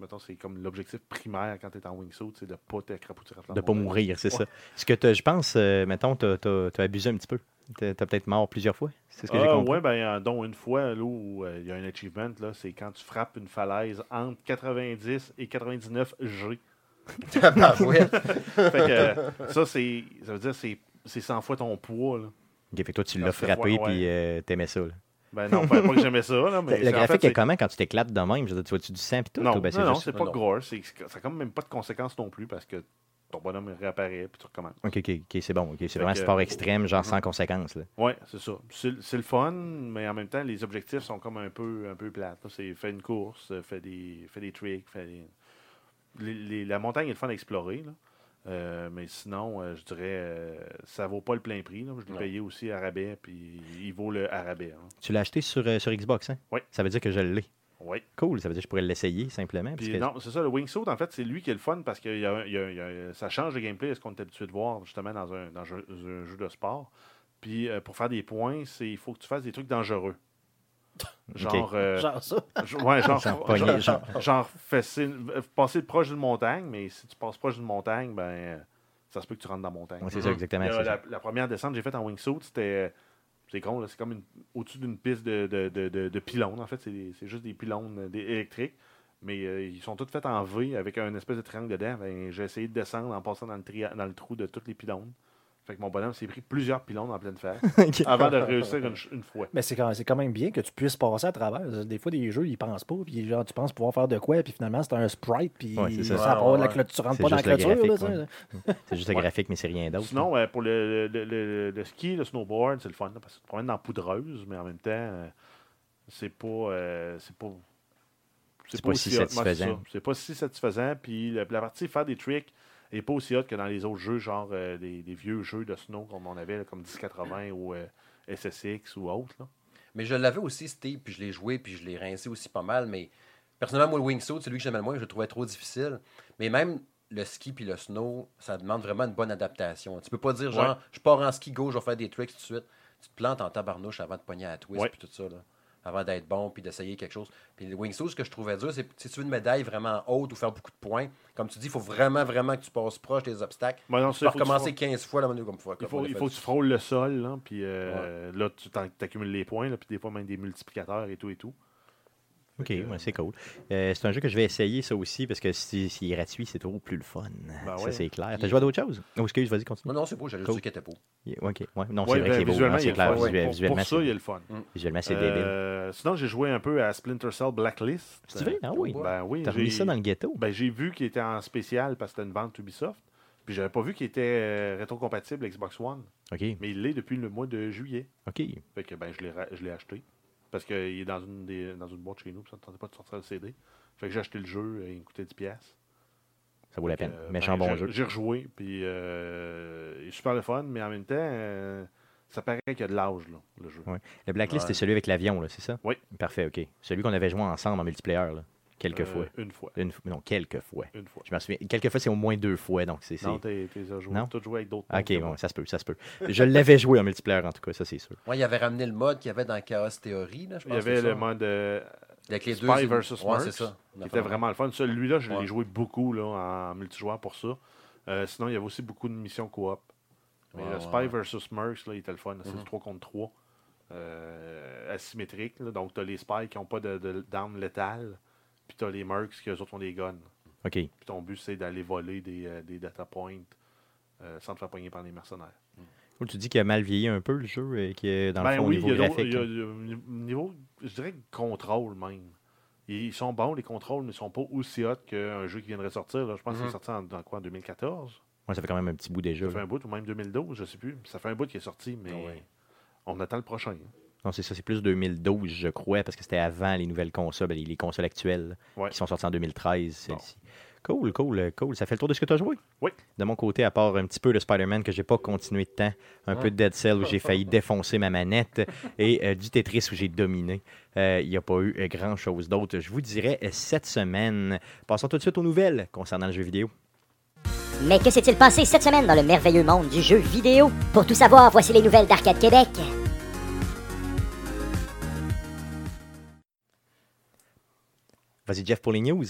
mettons, c'est comme l'objectif primaire quand tu es en wingsuit, c'est de ne pas t'écrapoutir à flanc de, De pas mourir, c'est Ouais. ça. Ce que t'as- je pense, euh, mettons, t'as as, abusé un petit peu. T'as as, peut-être mort plusieurs fois. C'est ce que j'ai Ah, compris. ouais, ben, dont une fois, là, où euh, il y a un achievement, là, c'est quand tu frappes une falaise entre 90 et 99 G. Tabarouette. fait que euh, ça, c'est, ça veut dire c'est c'est 100 fois ton poids. Là. Ok, fait que toi, tu l'as tu frappé ouais. puis euh, t'aimais ça. là. Ben non, pas, pas que j'aimais ça, là, mais le graphique fait, est comment quand tu t'éclates de même? Je veux dire, tu vois-tu du sang puis tout? Non, ou ben, non, non, juste- c'est pas Non, gore. c'est- Ça n'a quand même pas de conséquences non plus parce que ton bonhomme réapparaît puis tu recommences. Ok, ok, ok, c'est bon. C'est vraiment que- sport extrême, genre sans conséquences. Oui, c'est ça. C'est c'est le fun, mais en même temps, les objectifs sont comme un peu, un peu plates. C'est fais une course, fais des, fais des tricks, fais des- les- les- la montagne est le fun à explorer. là. Euh, mais sinon, euh, je dirais, euh, ça vaut pas le plein prix. là. Je l'ai Non. payé aussi à rabais, puis il vaut le à rabais. hein. Tu l'as acheté sur, euh, sur Xbox, hein? Oui. Ça veut dire que je l'ai. Oui. Cool, ça veut dire que je pourrais l'essayer simplement. Puis parce que- non, c'est ça, le wingsuit, en fait, c'est lui qui est le fun parce que il y a- il y a- il y a- ça change le gameplay ce qu'on est habitué de voir justement dans un, dans un jeu, un jeu de sport. Puis euh, pour faire des points, c'est il faut que tu fasses des trucs dangereux. Genre, euh, Genre ça. ouais, genre, Genre pogner, genre, genre. genre fesser- euh, passer proche d'une montagne, mais si tu passes proche d'une montagne, ben euh, ça se peut que tu rentres dans la montagne. C'est ça, exactement. Ça. la, première descente que j'ai faite en wingsuit, c'était. C'est con, là, c'est comme une- au-dessus d'une piste de, de, de, de- de pylônes. En fait, c'est juste des pylônes des- électriques. Mais euh, ils sont tous faits en V avec un espèce de triangle dedans. Ben, j'ai essayé de descendre en passant dans le, tria- dans le trou de tous les pylônes. Fait que mon bonhomme s'est pris plusieurs pylônes en pleine face avant de réussir une, une fois. Mais c'est quand, c'est quand même bien que tu puisses passer à travers. Des fois, des jeux, ils pensent pas. Puis genre, tu penses pouvoir faire de quoi. Puis finalement, c'est un sprite. Puis Ouais, c'est ça. Ouais, la clôture. Tu rentres C'est pas dans la clôture. C'est juste le graphique, mais c'est rien d'autre. Sinon, euh, pour le, le, le- le ski, le snowboard, c'est le fun là, parce que tu te promènes dans la poudreuse, mais en même temps, euh, c'est pas. euh, c'est pas. C'est pas si aussi hot. Ouais, c'est satisfaisant. C'est pas si satisfaisant. Puis la, la partie faire des tricks est pas aussi hot que dans les autres jeux, genre euh, des, des vieux jeux de snow comme on avait, là, comme 1080 ou euh, SSX ou autre. Là. Mais je l'avais aussi, Steve, puis je l'ai joué, puis je l'ai rincé aussi pas mal. Mais personnellement, moi, le Wingsuit, c'est lui que j'aimais le moins, je le trouvais trop difficile. Mais même le ski puis le snow, ça demande vraiment une bonne adaptation. Tu peux pas dire, genre, je pars en ski go, je vais faire des tricks tout de suite. Tu te plantes en tabarnouche avant de pogner à la twist puis tout ça, là. Avant d'être bon puis d'essayer quelque chose. Puis le wingsuit, ce que je trouvais dur, c'est si tu veux une médaille vraiment haute ou faire beaucoup de points, comme tu dis, il faut vraiment, vraiment que tu passes proche des obstacles. Ben non, Tu peux recommencer frôles- 15 fois la manœuvre comme fois. Il faut, il faut que tu frôles le sol, là, puis euh, là, tu t'accumules les points, là, puis des fois même des multiplicateurs et tout et tout. OK, que, ouais, c'est cool. Euh, c'est un jeu que je vais essayer, ça aussi, parce que si- s'il est gratuit, c'est toujours plus le fun. Ben ça, c'est clair. T'as Il- joué à d'autres choses? Oh, excuse, vas-y, continue. Non, non, c'est beau, j'allais Cool. dire qu'il était beau. OK, ouais. Non, c'est vrai ben, qu'il est beau. c'est est clair. visuel- Pour- visuellement, Pour ça, c'est- il est le fun. visuellement, c'est débile. Euh, sinon, j'ai joué un peu à Splinter Cell Blacklist. C'est vrai? Ah oui. Ben oui. T'as remis ça dans le ghetto? Ben, j'ai vu qu'il était en spécial parce que c'était une vente Ubisoft. Puis j'avais pas vu qu'il était euh, rétrocompatible Xbox One. OK, Mais il l'est depuis le mois de juillet. OK. Fait que ben je l'ai ra- je l'ai acheté. Parce qu'il est dans une, des, dans une boîte chez nous, puis ça ne tentait pas de sortir le CD. Fait que j'ai acheté le jeu, et il me coûtait 10$. piastres. Ça vaut la peine. euh, Méchant ben, bon jeu. J'ai rejoué, puis euh, il est super le fun, mais en même temps, euh, ça paraît qu'il y a de l'âge, le jeu. Ouais. Le Blacklist, Ouais. c'est celui avec l'avion, c'est ça? Oui. Parfait, OK. Celui qu'on avait joué ensemble en multiplayer, là. Quelques Euh, fois. Une fois. Une. Non, quelques fois. Une fois. Je m'en souviens. Quelques fois, c'est au moins deux fois, donc c'est... c'est- Non, t'es t'es as joué. Non? T'as joué avec d'autres. OK, bon, ça se peut, ça se peut. Je l'avais joué en multiplayer, en tout cas, ça, c'est sûr. Ouais, il avait ramené le mode qu'il y avait dans Chaos Theory, là, je Il pense. y avait c'est le ça. mode euh, Avec les Spy deux. versus Ouais, c'est ça. qui était vraiment le fun. Celui-là, je l'ai joué beaucoup là, en multijoueur pour ça. Euh, sinon, il y avait aussi beaucoup de missions coop. Mais Ouais, le Spy ouais. versus Mercs, là, il était le fun. C'est Mhm. du 3 contre 3. euh, asymétrique. là. Donc, tu as les Spies qui n'ont pas de- de- d'armes létales. Puis tu as les Mercs qui, eux autres, ont des guns. OK. Puis ton but, c'est d'aller voler des, euh, des data points euh, sans te faire pogner par les mercenaires. Tu dis qu'il a mal vieilli un peu, le jeu, et qui est dans le Ben fond, oui, niveau il y a d'autres- graphique. il y a- un niveau, je dirais, contrôle même. Ils sont bons, les contrôles, mais ils sont pas aussi hot qu'un jeu qui viendrait sortir. là. Je pense que Mhm. c'est sorti en, dans quoi, en 2014 Ouais, ça fait quand même un petit bout déjà. Ça fait un bout, ou même 2012, je sais plus. Ça fait un bout qui est sorti, mais Ah ouais. on attend le prochain. hein. Non, c'est ça, c'est plus 2012, je crois, parce que c'était avant les nouvelles consoles, les, les consoles actuelles, Ouais. qui sont sorties en 2013, Bon. celles-ci. Cool, cool, cool. Ça fait le tour de ce que tu as joué? Oui. De mon côté, à part un petit peu de Spider-Man que j'ai pas continué de temps, un peu de Dead Cell où j'ai failli défoncer ma manette et euh, du Tetris où j'ai dominé. Euh, Il n'y a pas eu euh, grand-chose d'autre. Je vous dirais euh, cette semaine. Passons tout de suite aux nouvelles concernant le jeu vidéo. Mais que s'est-il passé cette semaine dans le merveilleux monde du jeu vidéo? Pour tout savoir, voici les nouvelles d'Arcade Québec. Vas-y, Jeff, pour les news.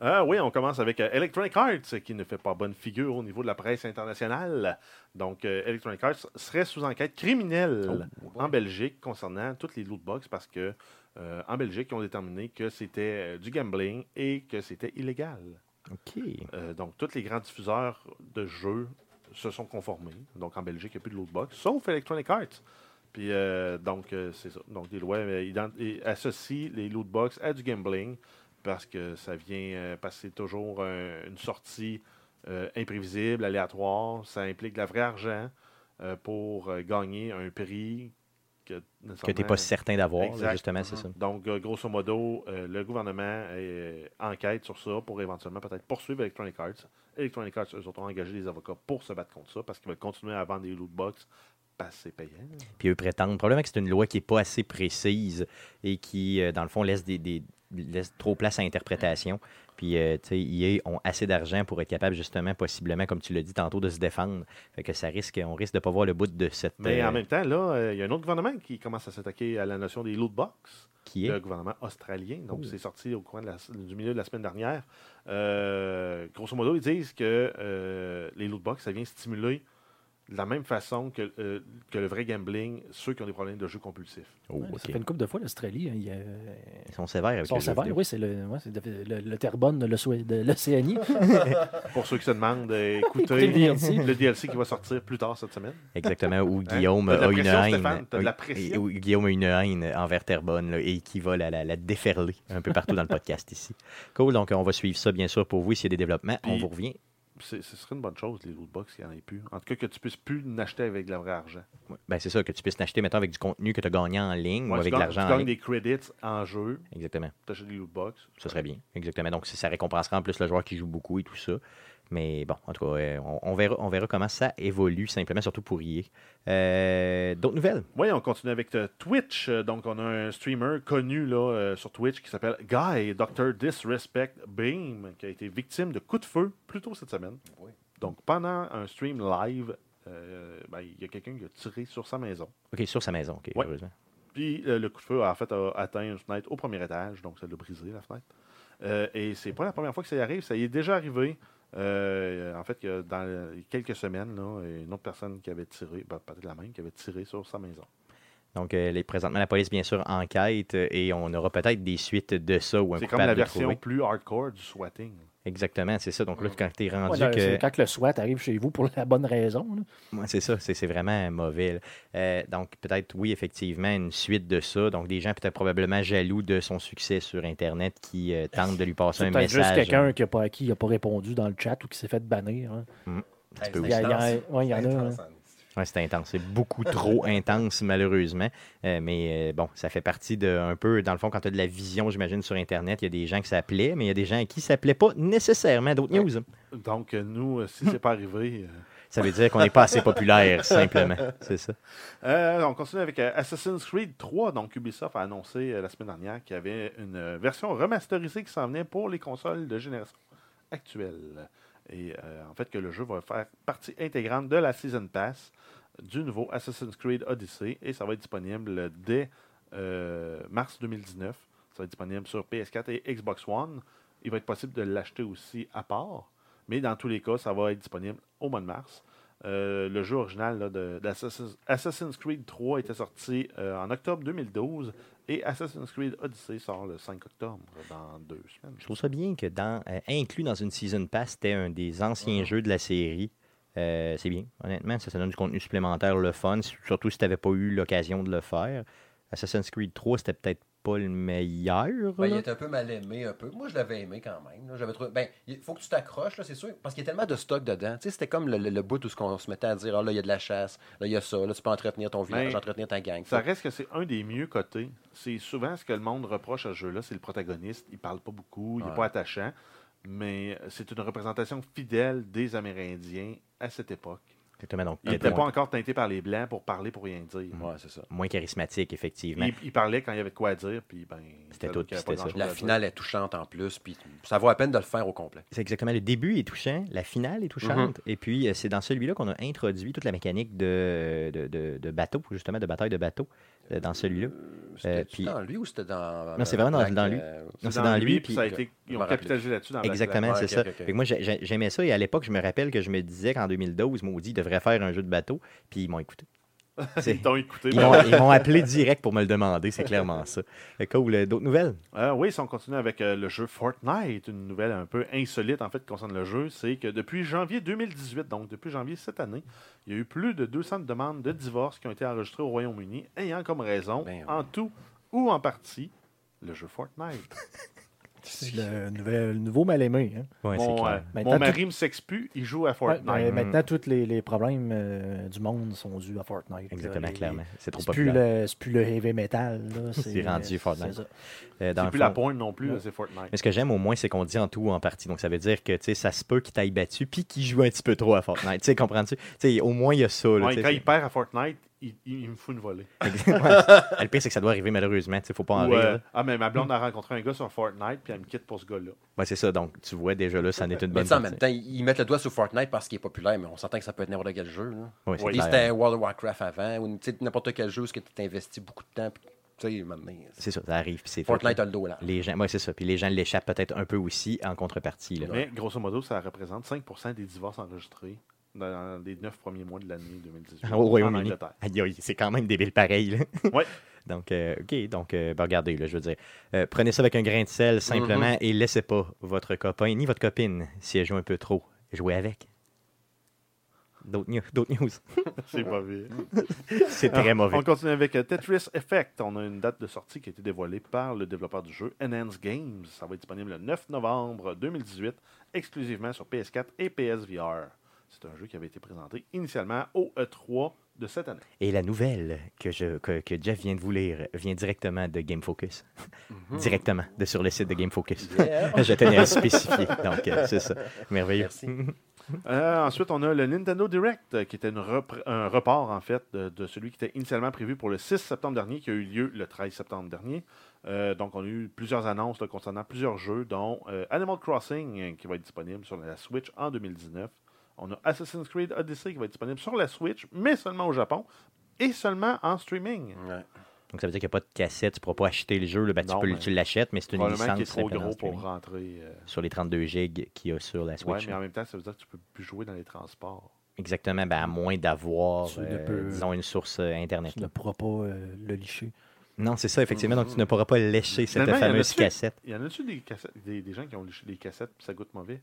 Ah oui, on commence avec euh, Electronic Arts, qui ne fait pas bonne figure au niveau de la presse internationale. Donc, euh, Electronic Arts serait sous enquête criminelle en Belgique concernant toutes les loot box parce que euh, en Belgique, ils ont déterminé que c'était euh, du gambling et que c'était illégal. OK. Euh, donc, tous les grands diffuseurs de jeux se sont conformés. Donc, en Belgique, il n'y a plus de loot box, sauf Electronic Arts. Puis, euh, donc, euh, c'est ça. Donc, des lois euh, associent les loot box à du gambling parce que ça vient euh, passer toujours un- une sortie euh, imprévisible, aléatoire. Ça implique de la vraie argent euh, pour euh, gagner un prix que, Que tu n'es pas certain d'avoir, justement, c'est ça. donc, euh, grosso modo, euh, le gouvernement euh, enquête sur ça pour éventuellement peut-être poursuivre Electronic Arts. Electronic Arts, eux autres, ont engagé des avocats pour se battre contre ça parce qu'ils veulent continuer à vendre des loot box parce que c'est payant. Puis eux prétendent probablement que c'est une loi qui n'est pas assez précise et qui, euh, dans le fond, laisse, des, des- laisse trop place à interprétation. Puis, euh, tu sais, EA ont assez d'argent pour être capable, justement, possiblement, comme tu l'as dit tantôt, de se défendre. Fait que ça risque, on risque de ne pas voir le bout de cette. Mais euh, en même temps, là, euh, il y a un autre gouvernement qui commence à s'attaquer à la notion des loot box. qui est? le gouvernement australien. Donc, c'est sorti au de la- du milieu de la semaine dernière. Euh, grosso modo, ils disent que euh, les loot box, ça vient stimuler de la même façon que, euh, que le vrai gambling ceux qui ont des problèmes de jeux compulsifs. Oh, Ouais. Ça fait une couple de fois, l'Australie. hein, il Ils sont sévères avec Ils sont le jeu sévères, oui, c'est le, ouais, le, le, le Terrebonne de l'Océ- de l'Océanie. Pour ceux qui se demandent, euh, Écoutez écoutez le DLC. le DLC qui va sortir plus tard cette semaine. Exactement, où Guillaume T'as de la a une haine. Oui, où Guillaume a une haine envers Terrebonne là, et qui va la, la, la déferler un peu partout dans le podcast ici. Cool, donc on va suivre ça bien sûr pour vous s'il y a des développements. on vous revient. Ce serait une bonne chose, les loot box, qu'il n'y en ait plus. En tout cas, que tu puisses plus l'acheter avec de la vraie argent. Ouais. Ben, c'est ça, que tu puisses l'acheter, mettons, avec du contenu que tu as gagné en ligne ou Ouais, avec de l'argent tu en gagnes des credits en jeu, Exactement. tu achètes des loot box. Ce serait bien. Exactement. Donc, ça récompensera en plus le joueur qui joue beaucoup et tout ça. Mais bon, en tout cas, euh, on, on verra, on verra comment ça évolue, simplement, surtout pour EA. Euh, D'autres nouvelles? Oui, on continue avec euh, Twitch. Euh, Donc, on a un streamer connu là, euh, sur Twitch qui s'appelle Guy, Dr. Disrespect Beam, qui a été victime de coups de feu plus tôt cette semaine. Oui. Donc, pendant un stream live, euh, ben, il y a quelqu'un qui a tiré sur sa maison. OK, sur sa maison, OK, Ouais. heureusement. Puis euh, le coup de feu, en fait, a atteint une fenêtre au premier étage, donc ça l'a brisé, la fenêtre. Euh, et c'est pas la première fois que ça y arrive, ça y est déjà arrivé. Euh, en fait, dans quelques semaines, là, une autre personne qui avait tiré, ben, peut-être la même, qui avait tiré sur sa maison. Donc, euh, les, présentement, la police, bien sûr, enquête euh, et on aura peut-être des suites de ça ou un C'est comme la version trouver. plus hardcore du swatting. Exactement, c'est ça. Donc là, quand tu es rendu Ouais, là, que... c'est Quand le SWAT arrive chez vous pour la bonne raison. Ouais, c'est ça, c'est c'est vraiment mauvais. Euh, donc, peut-être, oui, effectivement, une suite de ça. Donc, des gens peut-être probablement jaloux de son succès sur Internet qui euh, tentent de lui passer C'est un peut-être message. juste quelqu'un qui n'a pas, à qui il a pas répondu dans le chat ou qui s'est fait bannir. hein. Il y y a- intense. ouais, il y en a, C'est intense, c'est intense. C'est beaucoup trop intense, malheureusement. Euh, mais euh, bon, ça fait partie de un peu, dans le fond, quand tu as de la vision, j'imagine, sur Internet, il y a des gens qui s'appelaient, mais il y a des gens à qui ça plaît pas nécessairement. D'autres news. Donc, euh, nous, si c'est pas arrivé. euh, Ça veut dire qu'on n'est pas assez populaire, simplement. C'est ça. Euh, on continue avec Assassin's Creed 3. Donc, Ubisoft a annoncé euh, la semaine dernière qu'il y avait une version remasterisée qui s'en venait pour les consoles de génération actuelle. Et euh, en fait, que le jeu va faire partie intégrante de la Season Pass du nouveau Assassin's Creed Odyssey. Et ça va être disponible dès euh, mars 2019. Ça va être disponible sur PS4 et Xbox One. Il va être possible de l'acheter aussi à part. Mais dans tous les cas, ça va être disponible au mois de mars. Euh, le jeu original d'Assassin's Assassin's Creed 3 était sorti en octobre 2012 et Assassin's Creed Odyssey sort le 5 octobre dans deux semaines. Je trouve ça bien que dans, euh, inclus dans une Season Pass, c'était un des anciens jeux de la série. Euh, c'est bien, honnêtement. Ça, ça donne du contenu supplémentaire, le fun, surtout si tu n'avais pas eu l'occasion de le faire. Assassin's Creed 3, c'était peut-être pas le meilleur. Ben, il est un peu mal aimé, un peu. Moi, je l'avais aimé quand même. J'avais trouvé. Ben, il faut que tu t'accroches, là, c'est sûr, parce qu'il y a tellement de stock dedans. Tu sais, c'était comme le, le- le bout où ce qu'on se mettait à dire, ah là, il y a de la chasse, là, il y a ça, là, tu peux entretenir ton village, Mais entretenir ta gang. Ça reste que c'est un des mieux cotés. C'est souvent ce que le monde reproche à ce jeu-là, c'est le protagoniste. Il parle pas beaucoup, il n'est Ouais. pas attachant, mais c'est une représentation fidèle des Amérindiens à cette époque. Exactement, donc, Il n'était pas encore teinté par les Blancs pour parler pour rien dire. Ouais, c'est ça. moins charismatique, effectivement. Il, il parlait quand il y avait de quoi à dire, puis ben. C'était tout, c'était ça. La à finale est touchante en plus, puis ça vaut la peine de le faire au complet. C'est exactement. Le début est touchant, la finale est touchante. Et puis, euh, c'est dans celui-là qu'on a introduit toute la mécanique de, de, de- de bateau, justement, de bataille de bateau, dans celui-là. C'était puis- dans lui ou c'était dans. Non, c'est vraiment dans- lui. euh, C'est dans, dans lui, puis ça a été. Ils ont capitalisé là-dessus dans Exactement, c'est ok, ça. moi, j'ai- j'ai- j'aimais ça. Et à l'époque, je me rappelle que je me disais qu'en 2012, maudit, ils devraient faire un jeu de bateau. Puis ils m'ont écouté. Ils t'ont écouté. Ils m'ont appelé direct pour me le demander, c'est clairement ça. Que Cool. Euh, D'autres nouvelles? Euh, oui, si on continue avec euh, le jeu Fortnite, une nouvelle un peu insolite en fait qui concerne le jeu, c'est que depuis janvier 2018, donc depuis janvier cette année, il y a eu plus de 200 demandes de divorce qui ont été enregistrées au Royaume-Uni, ayant comme raison, Ben en tout ou en partie, le jeu Fortnite. C'est le, nouvel- le nouveau mal-aimé. hein. Ouais, c'est mon, clair. euh, tout- mari me s'expue, il joue à Ouais, Fortnite. ben, maintenant, tous les, les problèmes euh, du monde sont dus à Fortnite. Exactement, clairement. C'est trop plus, populaire. c'est plus le heavy metal. là, C'est rendu euh, Fortnite. c'est ça. Euh, plus la pointe non plus, c'est Fortnite. Mais ce que j'aime au moins, c'est qu'on dit en tout ou en partie. Donc ça veut dire que tu sais, ça se peut qu'il t'aille battu puis qu'il joue un petit peu trop à Fortnite. Tu sais, comprends-tu? Tu sais, au moins, il y a ça. là, quand il perd à Fortnite, il, me fout une volée. Ouais. Le pire, c'est que ça doit arriver malheureusement. Il ne faut pas en Ou, rire. euh, ah, mais ma blonde a rencontré un gars sur Fortnite, puis elle me quitte pour ce gars-là. Ouais, c'est ça. Donc, tu vois déjà là, ça en est une Mais bonne tu sais, en même temps, ils mettent le doigt sur Fortnite parce qu'il est populaire, mais on s'entend que ça peut être n'importe quel jeu. là. Oui. Clair. c'était World of Warcraft avant, ou n'importe quel jeu où tu investis beaucoup de temps. C'est ça, ça arrive. puis c'est fait, Fortnite a le dos là. Les gens, ouais, c'est ça. Puis les gens l'échappent peut-être un peu aussi en contrepartie. là. Mais grosso modo, ça représente 5% des divorces enregistrés dans les 9 premiers mois de l'année 2018 Au Royaume-Uni. C'est quand même débile pareil. là. Ouais. Donc, euh, OK. Donc, euh, ben, regardez, là, je veux dire, euh, prenez ça avec un grain de sel simplement et laissez pas votre copain ni votre copine, si elle joue un peu trop, jouer avec. D'autres news. d'autres news. C'est pas vrai. c'est très mauvais. On continue avec euh, Tetris Effect. On a une date de sortie qui a été dévoilée par le développeur du jeu, Enhance Games. Ça va être disponible le 9 novembre 2018, exclusivement sur PS4 et PSVR. C'est un jeu qui avait été présenté initialement au E3 de cette année. Et la nouvelle que, je, que, que Jeff vient de vous lire vient directement de Game Focus. directement de sur le site de Game Focus. Yeah. je tenais à le spécifier. Donc, euh, c'est ça. Merveilleux. Merci. Euh, ensuite, on a le Nintendo Direct, qui était une repr- un report, en fait, de, de celui qui était initialement prévu pour le 6 septembre dernier, qui a eu lieu le 13 septembre dernier. Euh, donc, on a eu plusieurs annonces là, concernant plusieurs jeux, dont euh, Animal Crossing, qui va être disponible sur la Switch en 2019. On a Assassin's Creed Odyssey, qui va être disponible sur la Switch, mais seulement au Japon, et seulement en streaming. Ouais. Donc, ça veut dire qu'il n'y a pas de cassette. Tu ne pourras pas acheter le jeu. Ben, tu, Non, l'achètes, mais c'est une Probablement licence qu'il est trop gros pour rentrer. euh, sur les 32 gigs qu'il y a sur la Switch. mais en même temps, ça veut dire que tu peux plus jouer dans les transports. Exactement, ben, à moins d'avoir, ne euh, peux- disons, une source euh, Internet. Tu ne pourras pas euh, le licher. Non, c'est ça, effectivement. Donc, tu ne pourras pas lécher cette Finalement, fameuse cassette. Il y en a-tu des, cassettes- des, des gens qui ont liché des cassettes puis ça goûte mauvais?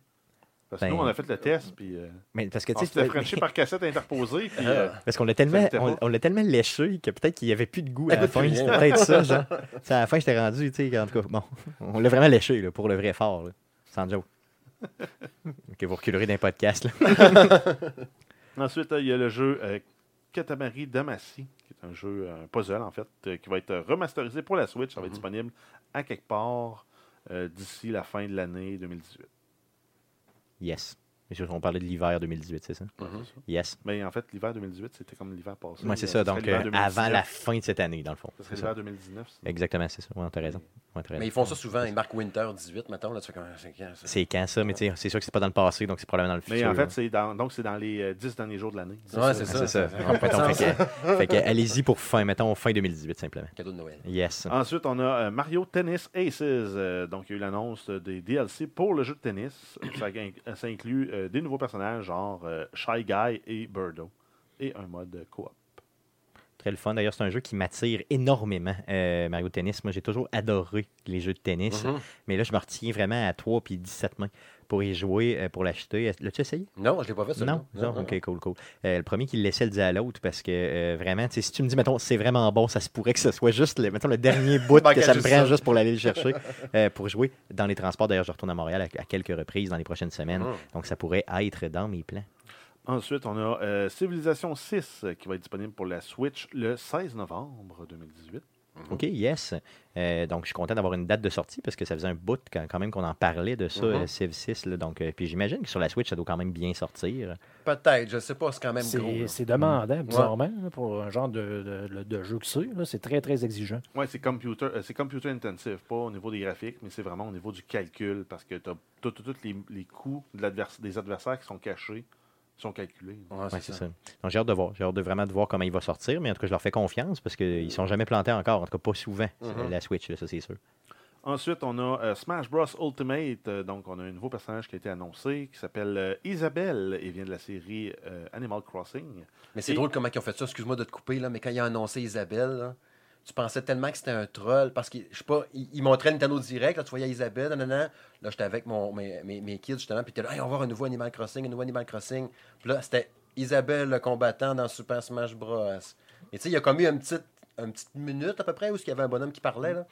Parce que Ben- nous, on a fait le test, puis euh, Mais parce que, on s'était franchi par cassette interposée, puis euh, Parce qu'on l'a tellement, on, pas. on l'a tellement léché que peut-être qu'il n'y avait plus de goût à Ça la fin. C'était peut-être ça, genre. À la fin, j'étais rendu, tu sais, en tout cas, bon, on l'a vraiment léché, là, pour le vrai fort, là, sans joke. que vous reculerez d'un podcast, là. ensuite, il y a le jeu euh, Katamari Damacy, qui est un jeu, euh, un puzzle, en fait, euh, qui va être remasterisé pour la Switch. Ça va être disponible à quelque part d'ici la fin de l'année 2018. Yes. On parlait de l'hiver 2018, c'est ça? Yes. Mais en fait, l'hiver 2018, c'était comme l'hiver passé. Moi, c'est Euh, ça. Donc, euh, 2019. avant la fin de cette année, dans le fond. Ce serait C'est l'hiver 2019. sinon. Exactement, c'est ça. Ouais, t'as raison. Ouais, raison. Mais ils font ça souvent. Ils marquent Winter 18, maintenant. Là, tu fais comme, c'est quand, ça? C'est quand ça? Mais tu sais, c'est sûr que c'est pas dans le passé, donc c'est probablement dans le futur. Mais en fait, c'est dans, donc c'est dans les euh, 10 derniers jours de l'année. Ouais, c'est ça. ça. En fait, on fait que, fait que allez-y pour fin, mettons fin 2018 simplement. Cadeau de Noël. Yes. Ensuite, on a euh, Mario Tennis Aces. Euh, donc, il y a eu l'annonce euh, des DLC pour le jeu de tennis. ça inclut euh, des nouveaux personnages, genre euh, Shy Guy et Birdo. Et un mode coop. Très le fun. D'ailleurs, c'est un jeu qui m'attire énormément, euh, Mario Tennis. Moi, j'ai toujours adoré les jeux de tennis. Mhm. Mais là, je me retiens vraiment à 3 puis 17 mains pour y jouer, euh, pour l'acheter. L'as-tu essayé? Non, je l'ai pas fait, ça. Non, non, ok, cool, cool. Euh, le premier qui le laissait le dire à l'autre parce que euh, vraiment, tu sais, si tu me dis, mettons, c'est vraiment bon, ça se pourrait que ce soit juste, le, mettons, le dernier bout que ça me prend juste pour aller le chercher euh, pour jouer dans les transports. D'ailleurs, je retourne à Montréal à, à quelques reprises dans les prochaines semaines. Mhm. Donc, ça pourrait être dans mes plans. Ensuite, on a euh, Civilization 6 euh, qui va être disponible pour la Switch le 16 novembre 2018. OK, yes. Euh, donc, je suis content d'avoir une date de sortie parce que ça faisait un bout quand, quand même qu'on en parlait de ça, Mhm. euh, Civ 6. là. donc, euh, puis j'imagine que sur la Switch, ça doit quand même bien sortir. Peut-être, je sais pas, c'est quand même gros. C'est demandant, bizarrement, là, pour un genre de, de, de jeu que c'est. C'est très, très exigeant. Ouais, c'est computer, euh, c'est computer intensive, pas au niveau des graphiques, mais c'est vraiment au niveau du calcul parce que tu as tous les, les coûts de des adversaires qui sont cachés, sont calculés. Ouais, c'est ça. ça. Donc, j'ai hâte de voir. J'ai hâte de vraiment de voir comment il va sortir, mais en tout cas, je leur fais confiance parce qu'ils ne sont jamais plantés encore. En tout cas, pas souvent, c'est Mhm. la Switch, là, ça, c'est sûr. Ensuite, on a euh, Smash Bros Ultimate. Euh, donc, on a un nouveau personnage qui a été annoncé qui s'appelle euh, Isabelle et vient de la série euh, Animal Crossing. Mais c'est Et- drôle comment ils ont fait ça. Excuse-moi de te couper, là, mais quand ils ont annoncé Isabelle, là, tu pensais tellement que c'était un troll parce que, je sais pas, montraient Nintendo Direct, là, tu voyais Isabelle, nan, nan, nan. Là, j'étais avec mon, mes, mes, mes kids, justement, puis t'es là, Hey, on va voir un nouveau Animal Crossing, un nouveau Animal Crossing. Puis là, c'était Isabelle, le combattant dans Super Smash Bros. Et tu sais, il y a comme eu une petite, une petite minute à peu près où il y avait un bonhomme qui parlait, là.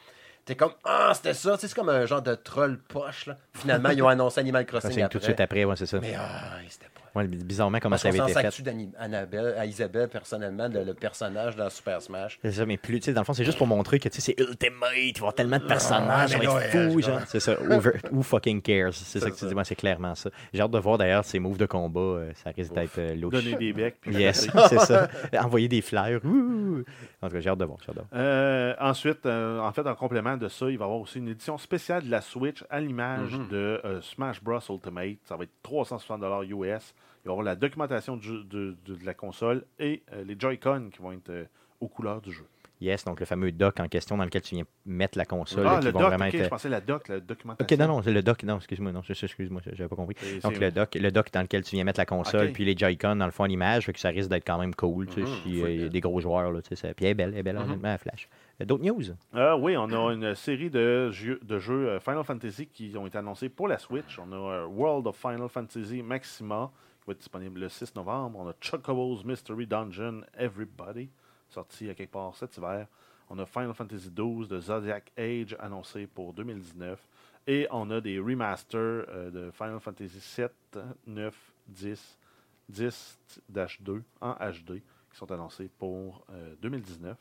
T'es comme, ah, c'était ça. Tu sais, c'est comme un genre de troll poche, là. Finalement, ils ont annoncé Animal Crossing Crossing après. tout de suite après, ouais, c'est ça. Mais ah, c'était pas. Bizarrement, comment Parce ça avait été fait. Annabelle- à Isabelle, personnellement, le, le personnage dans Super Smash? C'est ça, mais plus, tu sais, dans le fond, c'est juste pour montrer que, tu sais, c'est ultimate, il va y avoir tellement de personnages, ça va être fou, genre. C'est ça, over- who fucking cares? C'est ça que tu dis, moi, c'est clairement ça. J'ai hâte de voir, d'ailleurs, ces moves de combat, euh, ça risque d'être euh, louche. Donner des becs. puis Yes, c'est ça. Envoyer des flyers, ouh. En tout cas, j'ai hâte de voir, j'ai hâte de voir. Euh, ensuite, euh, en fait, en complément de ça, il va y avoir aussi une édition spéciale de la Switch à l'image Mhm. de euh, Smash Bros Ultimate. Ça va être 360 US. Il va y avoir la documentation du- de, de- de la console et euh, les Joy-Con qui vont être euh, aux couleurs du jeu. Yes, donc le fameux dock en question dans lequel tu viens mettre la console, ah, le vraiment ok, être... je pensais la doc, la documentation. Ok, non, non, c'est le dock, non, excuse-moi, non, excuse-moi, j'avais pas compris. C'est- Donc le dock, le dock dans lequel tu viens mettre la console, Ok. puis les Joy-Con dans le fond à l'image, que ça risque d'être quand même cool, tu sais, Mhm, si euh, des gros joueurs, là, tu sais, ça- puis elle est belle, elle est belle, Mhm. honnêtement, elle flash. Euh, D'autres news? Euh, oui, on a une série de jeux, de jeux euh, Final Fantasy qui ont été annoncés pour la Switch. On a euh, World of Final Fantasy Maxima va être disponible le 6 novembre. On a Chocobo's Mystery Dungeon Everybody, sorti à quelque part cet hiver. On a Final Fantasy XII de Zodiac Age annoncé pour 2019. Et on a des remasters euh, de Final Fantasy 7, 9, 10 10-2 en HD qui sont annoncés pour euh, 2019.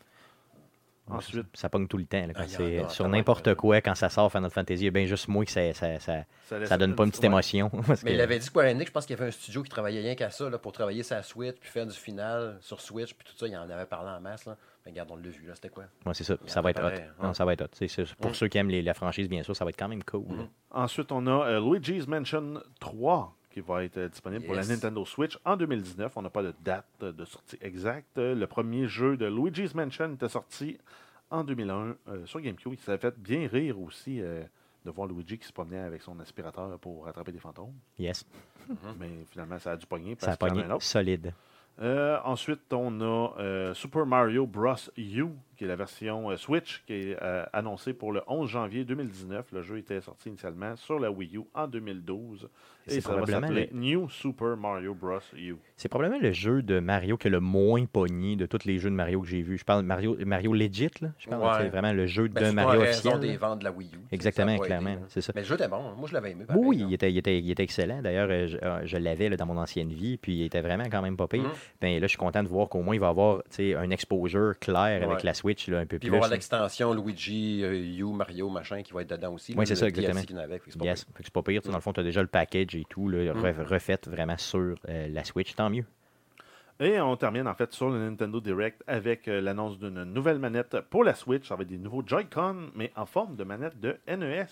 Ensuite, Ça pogne tout le temps. là, quand Ah, a, sur n'importe quoi, quand ça sort Final Fantasy, il y a bien juste moi que ça, ça, ça, ça, laisse ça donne pas une petite émotion. parce Mais que- il avait dit Square Enix, je pense qu'il y avait un studio qui travaillait rien qu'à ça, là, pour travailler sa Switch, puis faire du final sur Switch, puis tout ça, il en avait parlé en masse. Là. Mais regarde, on l'a vu, là, c'était quoi? Ouais, c'est ça. Ça va Non, ça va être hot. Pour Mm. ceux qui aiment les- la franchise, bien sûr, ça va être quand même cool. Mhm. Ensuite, on a euh, Luigi's Mansion 3 qui va être disponible pour la. Nintendo Switch en 2019. On n'a pas de date de sortie exacte. Le premier jeu de Luigi's Mansion était sorti en 2001 euh, sur GameCube. Ça a fait bien rire aussi euh, de voir Luigi qui se promenait avec son aspirateur pour attraper des fantômes. Yes. Mais finalement, ça a dû pogner. Ça a parce y en pogné solide. Euh, ensuite, on a Super Mario Bros. U, qui est la version euh, Switch, qui est euh, annoncée pour le 11 janvier 2019. Le jeu était sorti initialement sur la Wii U en 2012. C'est Et ça va probablement s'appeler New Super Mario Bros. U. C'est probablement le jeu de Mario qui a le moins pogné de tous les jeux de Mario que j'ai vus. Je parle de Mario, Mario Legit, là. Je parle, Ouais. c'est vraiment le jeu Ben, de Mario officiel. des ventes de la Wii U. Exactement, clairement, là. c'est ça. Mais le jeu était bon. Moi, je l'avais aimé. pareil, Oui, là. il était, il, était, il était excellent. D'ailleurs, euh, je, je l'avais là, dans mon ancienne vie, puis il était vraiment quand même pas pire. Mhm. Ben, là, je suis content de voir qu'au moins il va avoir un exposure clair avec la Switch là, un peu Puis plus. il va y avoir l'extension Luigi, euh, U, Mario, machin qui va être dedans aussi. Oui, c'est ça, exactement. qu'il y en avait, fait que c'est pas Yes, pas pire. Dans le fond, tu as déjà le package et tout, là, Mm. re- refait vraiment sur euh, la Switch. Tant mieux. Et on termine en fait sur le Nintendo Direct avec euh, l'annonce d'une nouvelle manette pour la Switch. Ça va être des nouveaux Joy-Con, mais en forme de manette de NES.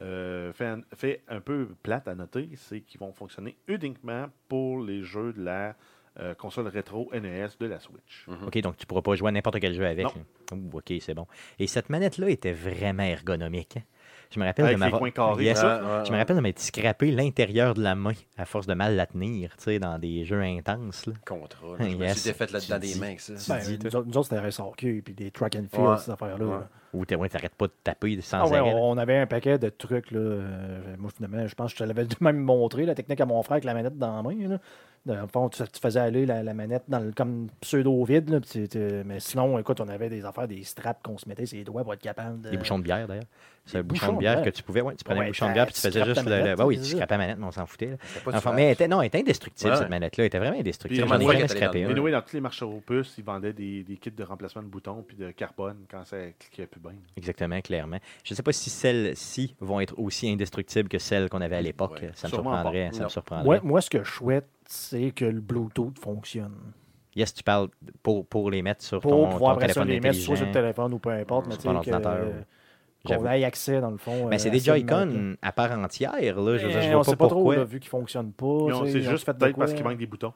Euh, fait, un, fait un peu plate à noter, c'est qu'ils vont fonctionner uniquement pour les jeux de la euh, console rétro NES de la Switch. Mhm. OK, donc tu pourras pas jouer à n'importe quel jeu avec. Non. là. Ouh, OK, c'est bon. Et cette manette-là était vraiment ergonomique. hein. Je me rappelle Avec de coins carrés, Yes, Ouais, ouais, Je me rappelle de m'être scrappé l'intérieur de la main à force de mal la tenir, tu sais, dans des jeux intenses. là. Contrat. là. Je me suis défaite là-dedans des mains ça. Ben, dis, nous, autres, c'était RSRQ, puis des track and field, Ouais. ces affaires-là. Ouais. là. Où tu ouais, t'arrêtes pas de taper sans Ah ouais, arrêt. on, avait un paquet de trucs. Là. euh, moi, finalement, je pense que je te l'avais même montré, la technique à mon frère avec la manette dans la main. Là. Dans le fond, tu, tu faisais aller la, la manette dans le, comme pseudo-vide. là, Mais sinon, écoute, on avait des affaires, des straps qu'on se mettait sur les doigts pour être capable de. Des bouchons de bière, d'ailleurs. C'est un Des bouchon de bière que tu pouvais. Ouais, tu prenais Ouais, un bouchon de bière puis tu faisais juste le. le- bah oui, tu scrapais la manette, mais on s'en foutait. là. Enfin, mais elle était, non, elle était indestructible, Ouais. cette manette-là. Elle était vraiment indestructible. J'en ai jamais scrappé le Anyway, dans tous les marchés aux puces, ils vendaient des, des kits de remplacement de boutons puis de carbone quand ça cliquait plus bien. Exactement, clairement. Je ne sais pas si celles-ci vont être aussi indestructibles que celles qu'on avait à l'époque. Ouais, ça me surprendrait. Ça me surprendrait. Moi, moi, ce que je souhaite, c'est que le Bluetooth fonctionne. Yes, tu parles pour, pour les mettre sur Pour ton, pouvoir ton téléphone les mettre soit sur le téléphone ou peu importe, mais Sur tu sais, que, euh. Qu'on ait accès, dans le fond. Mais euh, c'est des. Joy-Con à part entière. Là. Je, veux dire, je vois on sait pas trop, là, vu qu'ils ne fonctionnent pas. C'est juste fait de peut-être parce qu'il manque des boutons.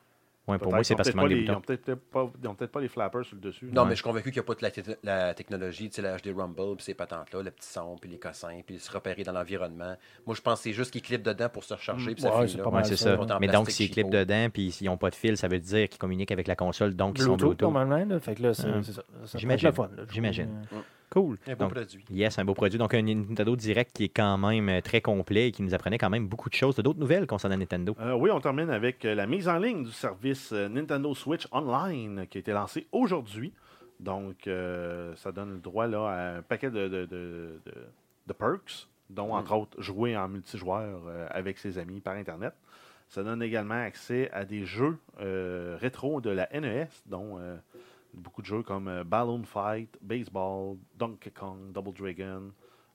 Ouais, pour moi, c'est qu'ils parce qu'il peut-être manque des boutons. ont peut-être pas, ils ont peut-être pas les flappers sur le dessus. Non, Ouais. mais je suis convaincu qu'il n'y a pas toute la, te- la technologie, tu sais, la HD Rumble, puis ces patentes-là, le petit son, puis les cossins, puis se repérer dans l'environnement. Moi, je pense que c'est juste qu'ils clipent dedans pour se recharger, puis ça c'est Mais donc, s'ils clipent dedans puis s'ils n'ont pas de fil, ça veut dire qu'ils communiquent avec la console, donc ils sont Bluetooth, normalement. Fait que là, c'est ça. J'imagine. Cool. Un beau Donc, produit. Yes, un beau produit. Donc, un Nintendo Direct qui est quand même euh, très complet et qui nous apprenait quand même beaucoup de choses. D'autres nouvelles concernant Nintendo. Euh, oui, on termine avec euh, la mise en ligne du service Nintendo Switch Online qui a été lancé aujourd'hui. Donc, euh, ça donne le droit là, à un paquet de, de- de- perks, dont entre autres jouer en multijoueur euh, avec ses amis par Internet. Ça donne également accès à des jeux rétro de la NES, dont beaucoup de jeux comme euh, Balloon Fight, Baseball, Donkey Kong, Double Dragon,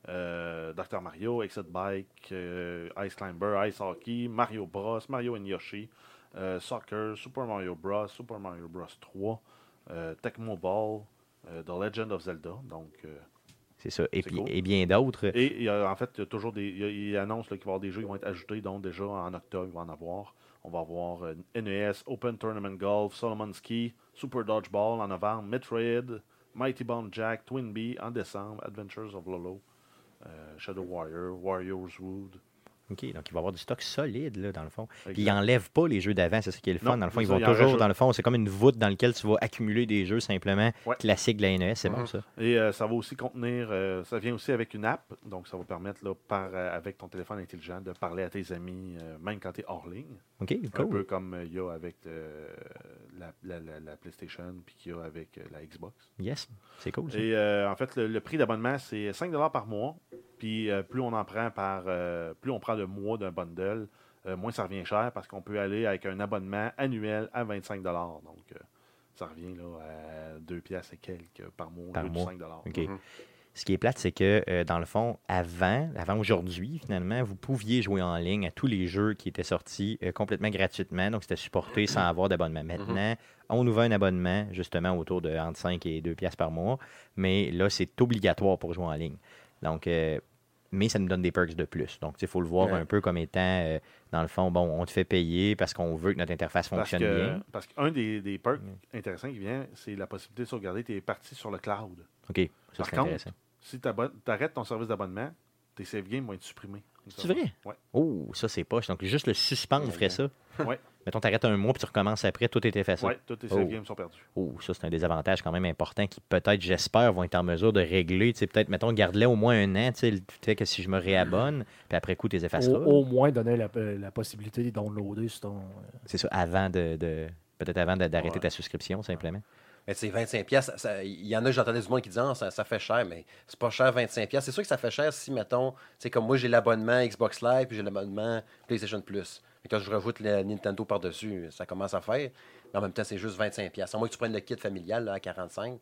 euh, Dr. Mario, Exit Bike, euh, Ice Climber, Ice Hockey, Mario Bros, Mario and Yoshi, euh, Soccer, Super Mario Bros, Super Mario Bros 3, euh, Tecmo Ball, The Legend of Zelda. Donc, C'est ça. Et, puis, cool. et bien d'autres. et en fait, il y a toujours des. Il, y a- il annonce là, qu'il va y avoir des jeux qui vont être ajoutés, donc déjà en octobre, il va en avoir. On va avoir euh, NES, Open Tournament Golf, Solomon Ski, Super Dodgeball en novembre, Metroid, Mighty Bomb Jack, Twin Bee en décembre, Adventures of Lolo, euh, Shadow Warrior, Warriors Wood. OK, donc il va avoir du stock solide, là, dans le fond. Puis Exact. ils n'enlèvent pas les jeux d'avant, c'est ça qui est le fun. Non, dans le fond, ils vont toujours, dans le fond, c'est comme une voûte dans laquelle tu vas accumuler des jeux simplement Ouais. classiques de la NES. C'est bon, Mhm. ça. Et euh, ça va aussi contenir, euh, ça vient aussi avec une app, donc ça va permettre, là, par, euh, avec ton téléphone intelligent, de parler à tes amis, même quand tu es hors ligne. OK, Un cool. peu comme il y a avec la, la- la- la PlayStation, puis qu'il y a avec la Xbox. Yes, c'est cool. ça. Et euh, en fait, le, le prix d'abonnement, c'est 5 par mois. Puis euh, plus on en prend par. euh, plus on prend de mois d'un bundle, euh, moins ça revient cher parce qu'on peut aller avec un abonnement annuel à 25 Donc, euh, ça revient là, à 2 piastres et quelques par mois, Par au lieu de mois. 5 OK. Mhm. Ce qui est plate, c'est que, euh, dans le fond, avant, avant aujourd'hui, finalement, vous pouviez jouer en ligne à tous les jeux qui étaient sortis euh, complètement gratuitement. Donc, c'était supporté sans avoir d'abonnement. Maintenant, on ouvre un abonnement, justement, autour de entre 5 et 2 piastres par mois. Mais là, c'est obligatoire pour jouer en ligne. Donc, euh, mais ça nous donne des perks de plus. Donc, il faut le voir Ouais. un peu comme étant, euh, dans le fond, bon, on te fait payer parce qu'on veut que notre interface Parce fonctionne que- bien. Parce qu'un des, des perks intéressants qui vient, c'est la possibilité de sauvegarder tes parties sur le cloud. OK, ça, Par contre, intéressant. Si tu arrêtes ton service d'abonnement, tes save games vont être supprimés. C'est vrai? Ouais. Oh, ça, c'est poche. Donc, juste le suspendre ferait ça. Ouais. Mettons, t'arrêtes un mois puis tu recommences après, tout fait ça. Ouais, tous tes Oh. games sont perdus. Oh, ça, c'est un désavantage quand même important qui, peut-être, j'espère, vont être en mesure de régler. Tu sais, peut-être, mettons, garde-les au moins un an, tu sais, le fait que si je me réabonne, puis après coup, tu les effaceras. Au, au moins donner la, la possibilité de downloader sur ton. euh, C'est ça, avant de. de- peut-être avant d'arrêter Ouais. ta souscription, simplement. Mais tu sais, 25$, piastres, ça- ça- il y en a, j'entendais du monde qui disait, Ah, ça, ça fait cher, mais c'est pas cher 25$. piastres. C'est sûr que ça fait cher si, mettons, tu sais, comme moi, j'ai l'abonnement Xbox Live, puis j'ai l'abonnement PlayStation Plus. Et quand je rajoute le Nintendo par-dessus, ça commence à faire. Mais en même temps, c'est juste 25$. piastres. À moins que tu prennes le kit familial là, à 45$.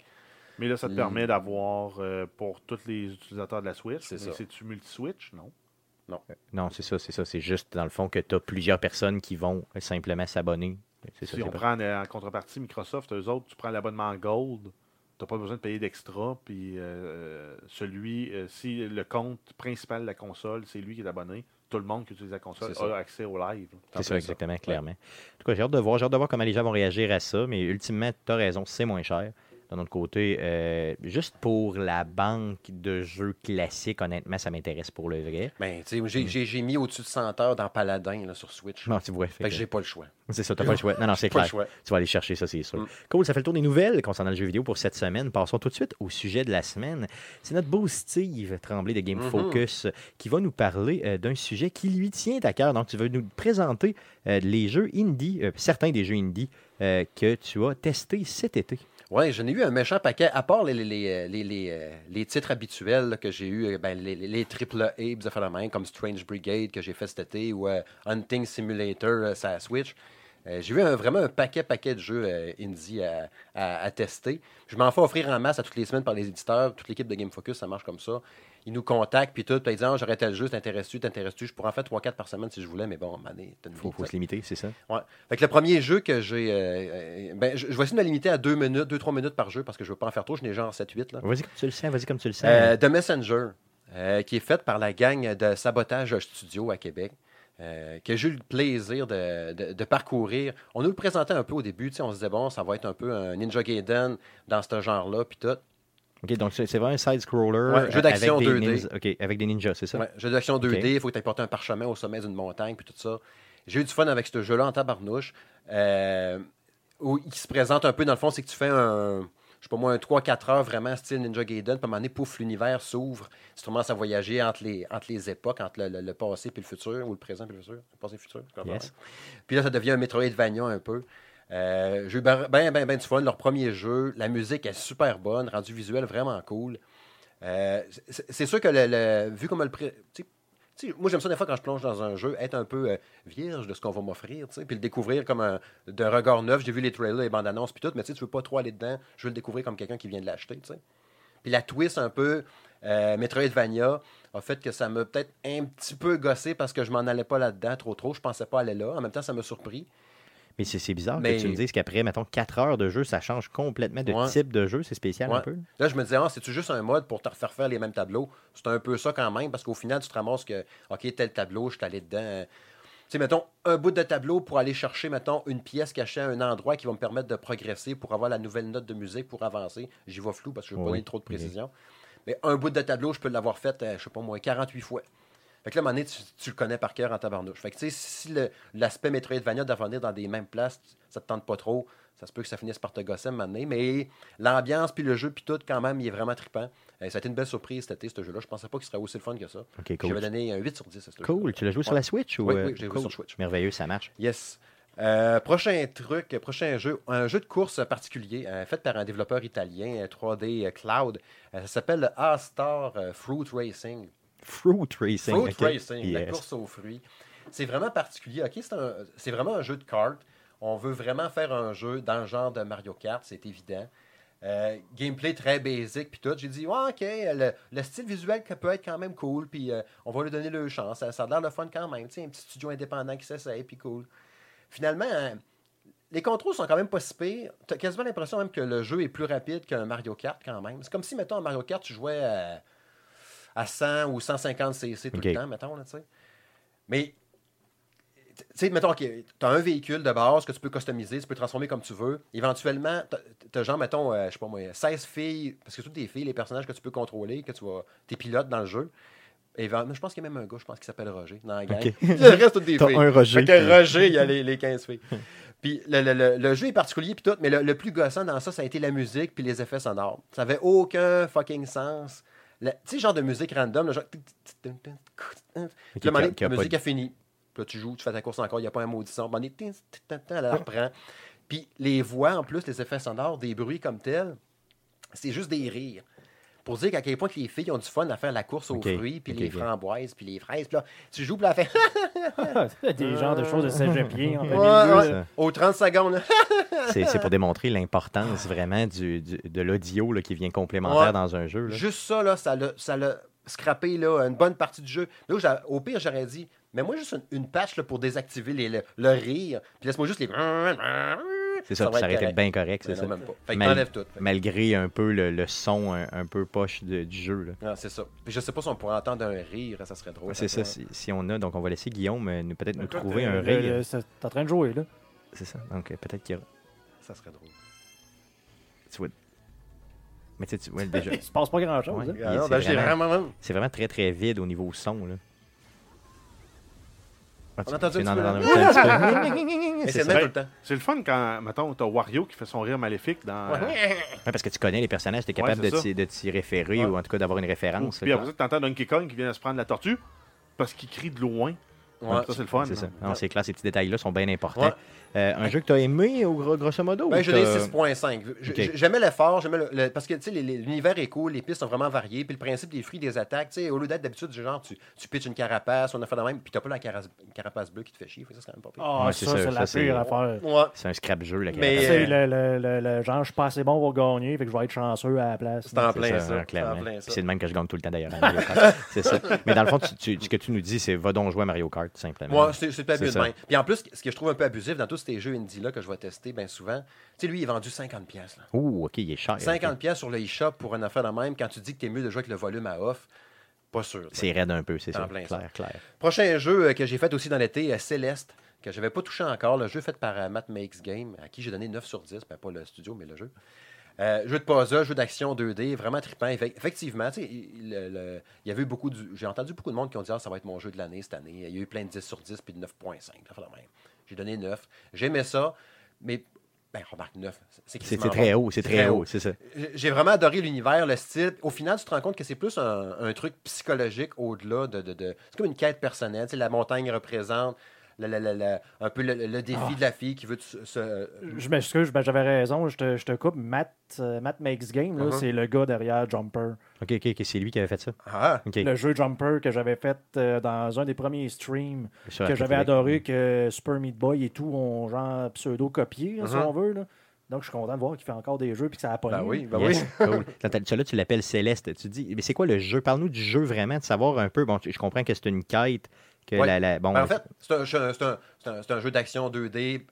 Mais là, ça te Mm. permet d'avoir euh, pour tous les utilisateurs de la Switch. C'est ça. C'est-tu multi-Switch? Non. Non, c'est ça, c'est ça. C'est juste, dans le fond, que tu as plusieurs personnes qui vont simplement s'abonner. Ça, Si on prend euh, en contrepartie Microsoft, eux autres, tu prends l'abonnement Gold, tu n'as pas besoin de payer d'extra. Puis euh, celui, euh, si le compte principal de la console, c'est lui qui est abonné, tout le monde qui utilise la console a accès au live. C'est ça, exactement, clairement. En tout cas, j'ai hâte de voir, j'ai hâte de voir comment les gens vont réagir à ça, mais ultimement, tu as raison, c'est moins cher. D'un autre côté, euh, juste pour la banque de jeux classiques, honnêtement, ça m'intéresse pour le vrai. Ben, tu sais, j'ai- mis au-dessus de 100 heures dans Paladin là, sur Switch. Non, tu vois, Fait que j'ai pas le choix. c'est ça, t'as pas le choix. Non, non, c'est clair. Tu vas aller chercher ça, c'est sûr. Mm. Cool, ça fait le tour des nouvelles concernant le jeu vidéo pour cette semaine. Passons tout de suite au sujet de la semaine. C'est notre beau Steve Tremblay de Game Mhm. Focus qui va nous parler euh, d'un sujet qui lui tient à cœur. Donc, tu vas nous présenter euh, les jeux indie, euh, certains des jeux indie euh, que tu as testés cet été. Oui, j'en ai eu un méchant paquet, à part les, les, les, les, euh, titres habituels que j'ai eu, ben, les, triple A, des affaires de comme Strange Brigade que j'ai fait cet été, ou euh, Hunting Simulator, euh, la Switch. Euh, j'ai eu vraiment un paquet, paquet de jeux euh, indie à, à- à tester. Je m'en fais offrir en masse à toutes les semaines par les éditeurs. Toute l'équipe de Game Focus, ça marche comme ça. Ils nous contactent, puis tout, puis ils disent Ah, j'aurais tel jeu, t'intéresses-tu, t'intéresses-tu? Je pourrais en faire 3-4 par semaine si je voulais, mais bon, Il faut, sais. se limiter, c'est ça? Ouais. Fait que le premier jeu que j'ai. euh, euh, ben, je, je vais essayer de me limiter à 2 minutes, 2-3 minutes par jeu parce que je veux pas en faire trop. Je n'ai genre 7-8. là. Vas-y comme tu le sens, vas-y comme tu le sens. Euh, The Messenger, euh, qui est faite par la gang de Sabotage Studio à Québec. euh, que j'ai eu le plaisir de, de- de parcourir. On nous le présentait un peu au début, sais, on se disait, bon, ça va être un peu un Ninja Gaiden dans ce genre-là, puis tout. OK, donc c'est vraiment un side-scroller Ouais, jeu euh, d'action avec, des 2D. ninjas- OK, avec des ninjas, c'est ça? Ouais, jeu d'action 2D, Ok. il faut que tu porté un parchemin au sommet d'une montagne, puis tout ça. J'ai eu du fun avec ce jeu-là en tabarnouche. Euh, où il se présente un peu, dans le fond, c'est que tu fais un, je sais pas moi, un 3-4 heures vraiment style Ninja Gaiden, puis à un moment donné, pouf, l'univers s'ouvre. Tu commences à voyager entre les, entre les époques, entre le, le- le passé puis le futur, ou le présent puis le futur. Le passé et le futur, Yes. Puis là, ça devient un Metroidvania un peu. Euh, j'ai eu bien, bien, bien du fun. Leur premier jeu, la musique est super bonne, rendu visuel vraiment cool. Euh, c'est sûr que le, vu comme le moi j'aime ça des fois quand je plonge dans un jeu, être un peu euh, vierge de ce qu'on va m'offrir, puis le découvrir comme un d'un regard neuf. J'ai vu les trailers, les bandes annonces puis tout, mais tu tu veux pas trop aller dedans. Je veux le découvrir comme quelqu'un qui vient de l'acheter. Puis la twist un peu Metroidvania a fait que ça m'a peut-être un petit peu gossé parce que je m'en allais pas là-dedans trop trop. Je pensais pas aller là. En même temps, ça m'a surpris. Mais c'est bizarre Mais- que tu me dises qu'après, mettons, 4 heures de jeu, ça change complètement de Ouais. type de jeu. C'est spécial un peu? Là, je me disais, ah, c'est-tu juste un mode pour te refaire faire les mêmes tableaux? C'est un peu ça quand même, parce qu'au final, tu te ramasses que, OK, tel tableau, je suis allé dedans. Tu sais, mettons, un bout de tableau pour aller chercher, mettons, une pièce cachée à un endroit qui va me permettre de progresser pour avoir la nouvelle note de musique pour avancer. J'y vais flou parce que je ne veux pas donner trop de précision. Mais un bout de tableau, je peux l'avoir fait, euh, je sais pas moi, 48 fois. Fait que là, à un moment donné, tu, tu le connais par cœur en tabarnouche. Fait que, tu sais, si l'aspect Metroidvania d'avenir dans des mêmes places, ça te tente pas trop, ça se peut que ça finisse par te gosser à un moment donné. Mais l'ambiance, puis le jeu, puis tout, quand même, il est vraiment trippant. Euh, ça a été une belle surprise cet été, ce jeu-là. Je pensais pas qu'il serait aussi le fun que ça. OK, cool. J'avais donné un 8 sur 10 à ce jeu. Cool. Tu l'as joué sur la Switch? Ou, Oui, euh, oui, je l'ai joué cool. sur Switch. Merveilleux, ça marche. Yes. Euh, prochain truc, prochain jeu, un jeu de course particulier euh, fait par un développeur italien, euh, 3D Cloud. Ça s'appelle le A-Star Fruit Racing. Fruit Racing. Fruit. Racing, la course aux fruits. c'est vraiment particulier. OK, c'est vraiment un jeu de cartes. On veut vraiment faire un jeu dans le genre de Mario Kart, c'est évident. Euh, gameplay très basic, puis tout. J'ai dit, ouais, ok, le, le style visuel peut être quand même cool, puis euh, on va lui donner le chance. Ça, ça a l'air le fun quand même. Tu sais, un petit studio indépendant qui s'essaye, puis cool. Finalement, hein, les contrôles sont quand même pas si pires. T'as quasiment l'impression même que le jeu est plus rapide qu'un Mario Kart quand même. C'est comme si, mettons, un Mario Kart, tu jouais à, à 100 ou 150 cc tout le temps, mettons, là. Mais tu sais, mettons, tu as un véhicule de base que tu peux customiser, tu peux transformer comme tu veux. Éventuellement, tu as genre, mettons, euh, je sais pas moi, 16 filles, parce que toutes des filles, les personnages que tu peux contrôler, que tu vas. Tes pilotes dans le jeu. Et je pense qu'il y a même un gars, je pense, qui s'appelle Roger dans la gang. Ok. Le reste, toutes des T'as filles. un Roger. Fait que Roger, il y a les, les 15 filles. Puis le, le- le- le jeu est particulier, puis tout, mais le, le plus gossant dans ça, ça a été la musique puis les effets sonores. Ça avait aucun fucking sens. Tu sais, genre de musique random, genre. Là, qui a la musique a fini. Puis là, tu joues, tu fais ta course encore, il n'y a pas un maudit son. Elle la reprend. Puis les voix, en plus, les effets sonores, des bruits comme tels, c'est juste des rires. Pour dire à quel point que les filles ont du fun à faire la course aux fruits, puis les framboises, puis les fraises. Puis là, tu joues, puis là, elle fait Des genres de choses de plein Ouais, ouais. aux 30 secondes. C'est c'est pour démontrer l'importance vraiment du, du- de l'audio là, qui vient complémentaire Ouais. dans un jeu. là. Juste ça, là, ça l'a, ça l'a scrappé là, une bonne partie du jeu. Là, au pire, j'aurais dit, mais moi, juste une, une patch là, pour désactiver les- le, le rire. Puis laisse-moi juste les. C'est ça, ça être aurait été bien correct, c'est ça. même pas. Fait que Mal- t'enlèves tout. Fait Malgré un peu le, le son un, un peu poche de- du jeu. là. Ah, c'est ça. Puis je sais pas si on pourrait entendre un rire, ça serait drôle. Ouais, c'est ça, Ouais. si, si on a. Donc, on va laisser Guillaume euh, nous- peut-être nous trouver un rire. ça- T'es en train de jouer, là. C'est ça. Donc, euh, peut-être qu'il y aura. Ça serait drôle. Tu vois. Mais tu sais, tu vois, déjà. Il se passe pas grand-chose. Ouais. hein. Il- Ah, c'est ben, vraiment- vraiment. C'est vraiment très, très vide au niveau son. Là. Ah, tu- On a entendu tu un viens petit d'en peu, entendre peu. Mais c'est c'est le même tout le temps. C'est le fun quand, mettons, t'as Wario qui fait son rire maléfique dans. Ouais, parce que tu connais les personnages, tu es capable Ouais, de t'y- de t'y référer Ouais. ou en tout cas d'avoir une référence. Puis après ça, t'entends Donkey Kong qui vient de se prendre la tortue parce qu'il crie de loin. Ouais. Ça, c'est le fun. C'est ça. Non, c'est clair, ces petits détails-là sont bien importants. Ouais. Euh, un jeu que tu as aimé, au gros- grosso modo Ben, je l'ai t'as- 6.5. J- Ok. j- J'aimais l'effort, j'aimais le, le- parce que l'univers est cool, les pistes sont vraiment variées, puis le principe des fruits, des attaques, tu sais, au lieu d'être d'habitude du genre, tu, tu pitches une carapace, on a fait de même, puis t'as pas la cara- une carapace bleue qui te fait chier, ça c'est quand même pas pire. Ah, Ouais, c'est ça, ça, c'est ça, la pire affaire. Ouais. C'est un scrap jeu, la Mais, carapace. C'est euh, le, le, le, le genre, je suis pas assez bon pour gagner, fait que je vais être chanceux à la place. C'est en plein ça, c'est de même que je gagne tout le temps d'ailleurs. c'est ça. Mais dans le fond, ce que tu nous dis, c'est va donc jouer à Mario Kart, tout simplement. Moi, c'est pas même. Puis en plus, ce que je trouve un peu abusif dans tous ces jeux indie-là que je vais tester bien souvent, tu sais, lui, il est vendu 50$. pièces. Ouh, ok, il est cher. 50$ pièces sur le e-shop pour une affaire de même, quand tu dis que t'es mieux de jouer avec le volume à off, pas sûr. tu. C'est raide un peu, c'est ça. plein ça. Clair, clair. Prochain jeu euh, que j'ai fait aussi dans l'été, euh, Céleste, que je n'avais pas touché encore. Le jeu fait par euh, Matt Makes Game, à qui j'ai donné 9 sur 10. Ben, pas le studio, mais le jeu. Euh, jeu de puzzle, jeu d'action 2D, vraiment trippant. Effe- Effectivement, tu sais, il, le- le- il y avait eu beaucoup J'ai entendu beaucoup de monde qui ont dit ah, ça va être mon jeu de l'année cette année. Il y a eu plein de 10 sur 10 puis de 9.5. ça fait la même. J'ai donné 9. J'aimais ça, mais ben, remarque 9. C'est très haut, c'est très haut, c'est ça. J'ai- vraiment adoré l'univers, le style. Au final, tu te rends compte que c'est plus un, un truc psychologique au-delà de. de- de- C'est comme une quête personnelle. La montagne représente un peu le, le défi Ah. de la fille qui veut se. se- Je m'excuse, ben, j'avais raison, je te, je te coupe. Matt, euh, Matt Makes Game, là, Uh-huh. c'est le gars derrière Jumper. Ok, ok, ok, c'est lui qui avait fait ça. Ah. Le jeu Jumper que j'avais fait euh, dans un des premiers streams, que j'avais adoré, que Super Meat Boy et tout ont genre pseudo-copié, si Mhm. on veut. Là. Donc, je suis content de voir qu'il fait encore des jeux et que ça a pas ben oui, ben Yes, oui. cool. Celui-là, tu l'appelles Céleste. Tu dis, mais c'est quoi le jeu? Parle-nous du jeu vraiment, de savoir un peu. Bon, je comprends que c'est une quête. Que Ouais. la, la- bon, Ben, en fait, c'est un, jeu- c'est un- c'est un- c'est un jeu d'action 2D.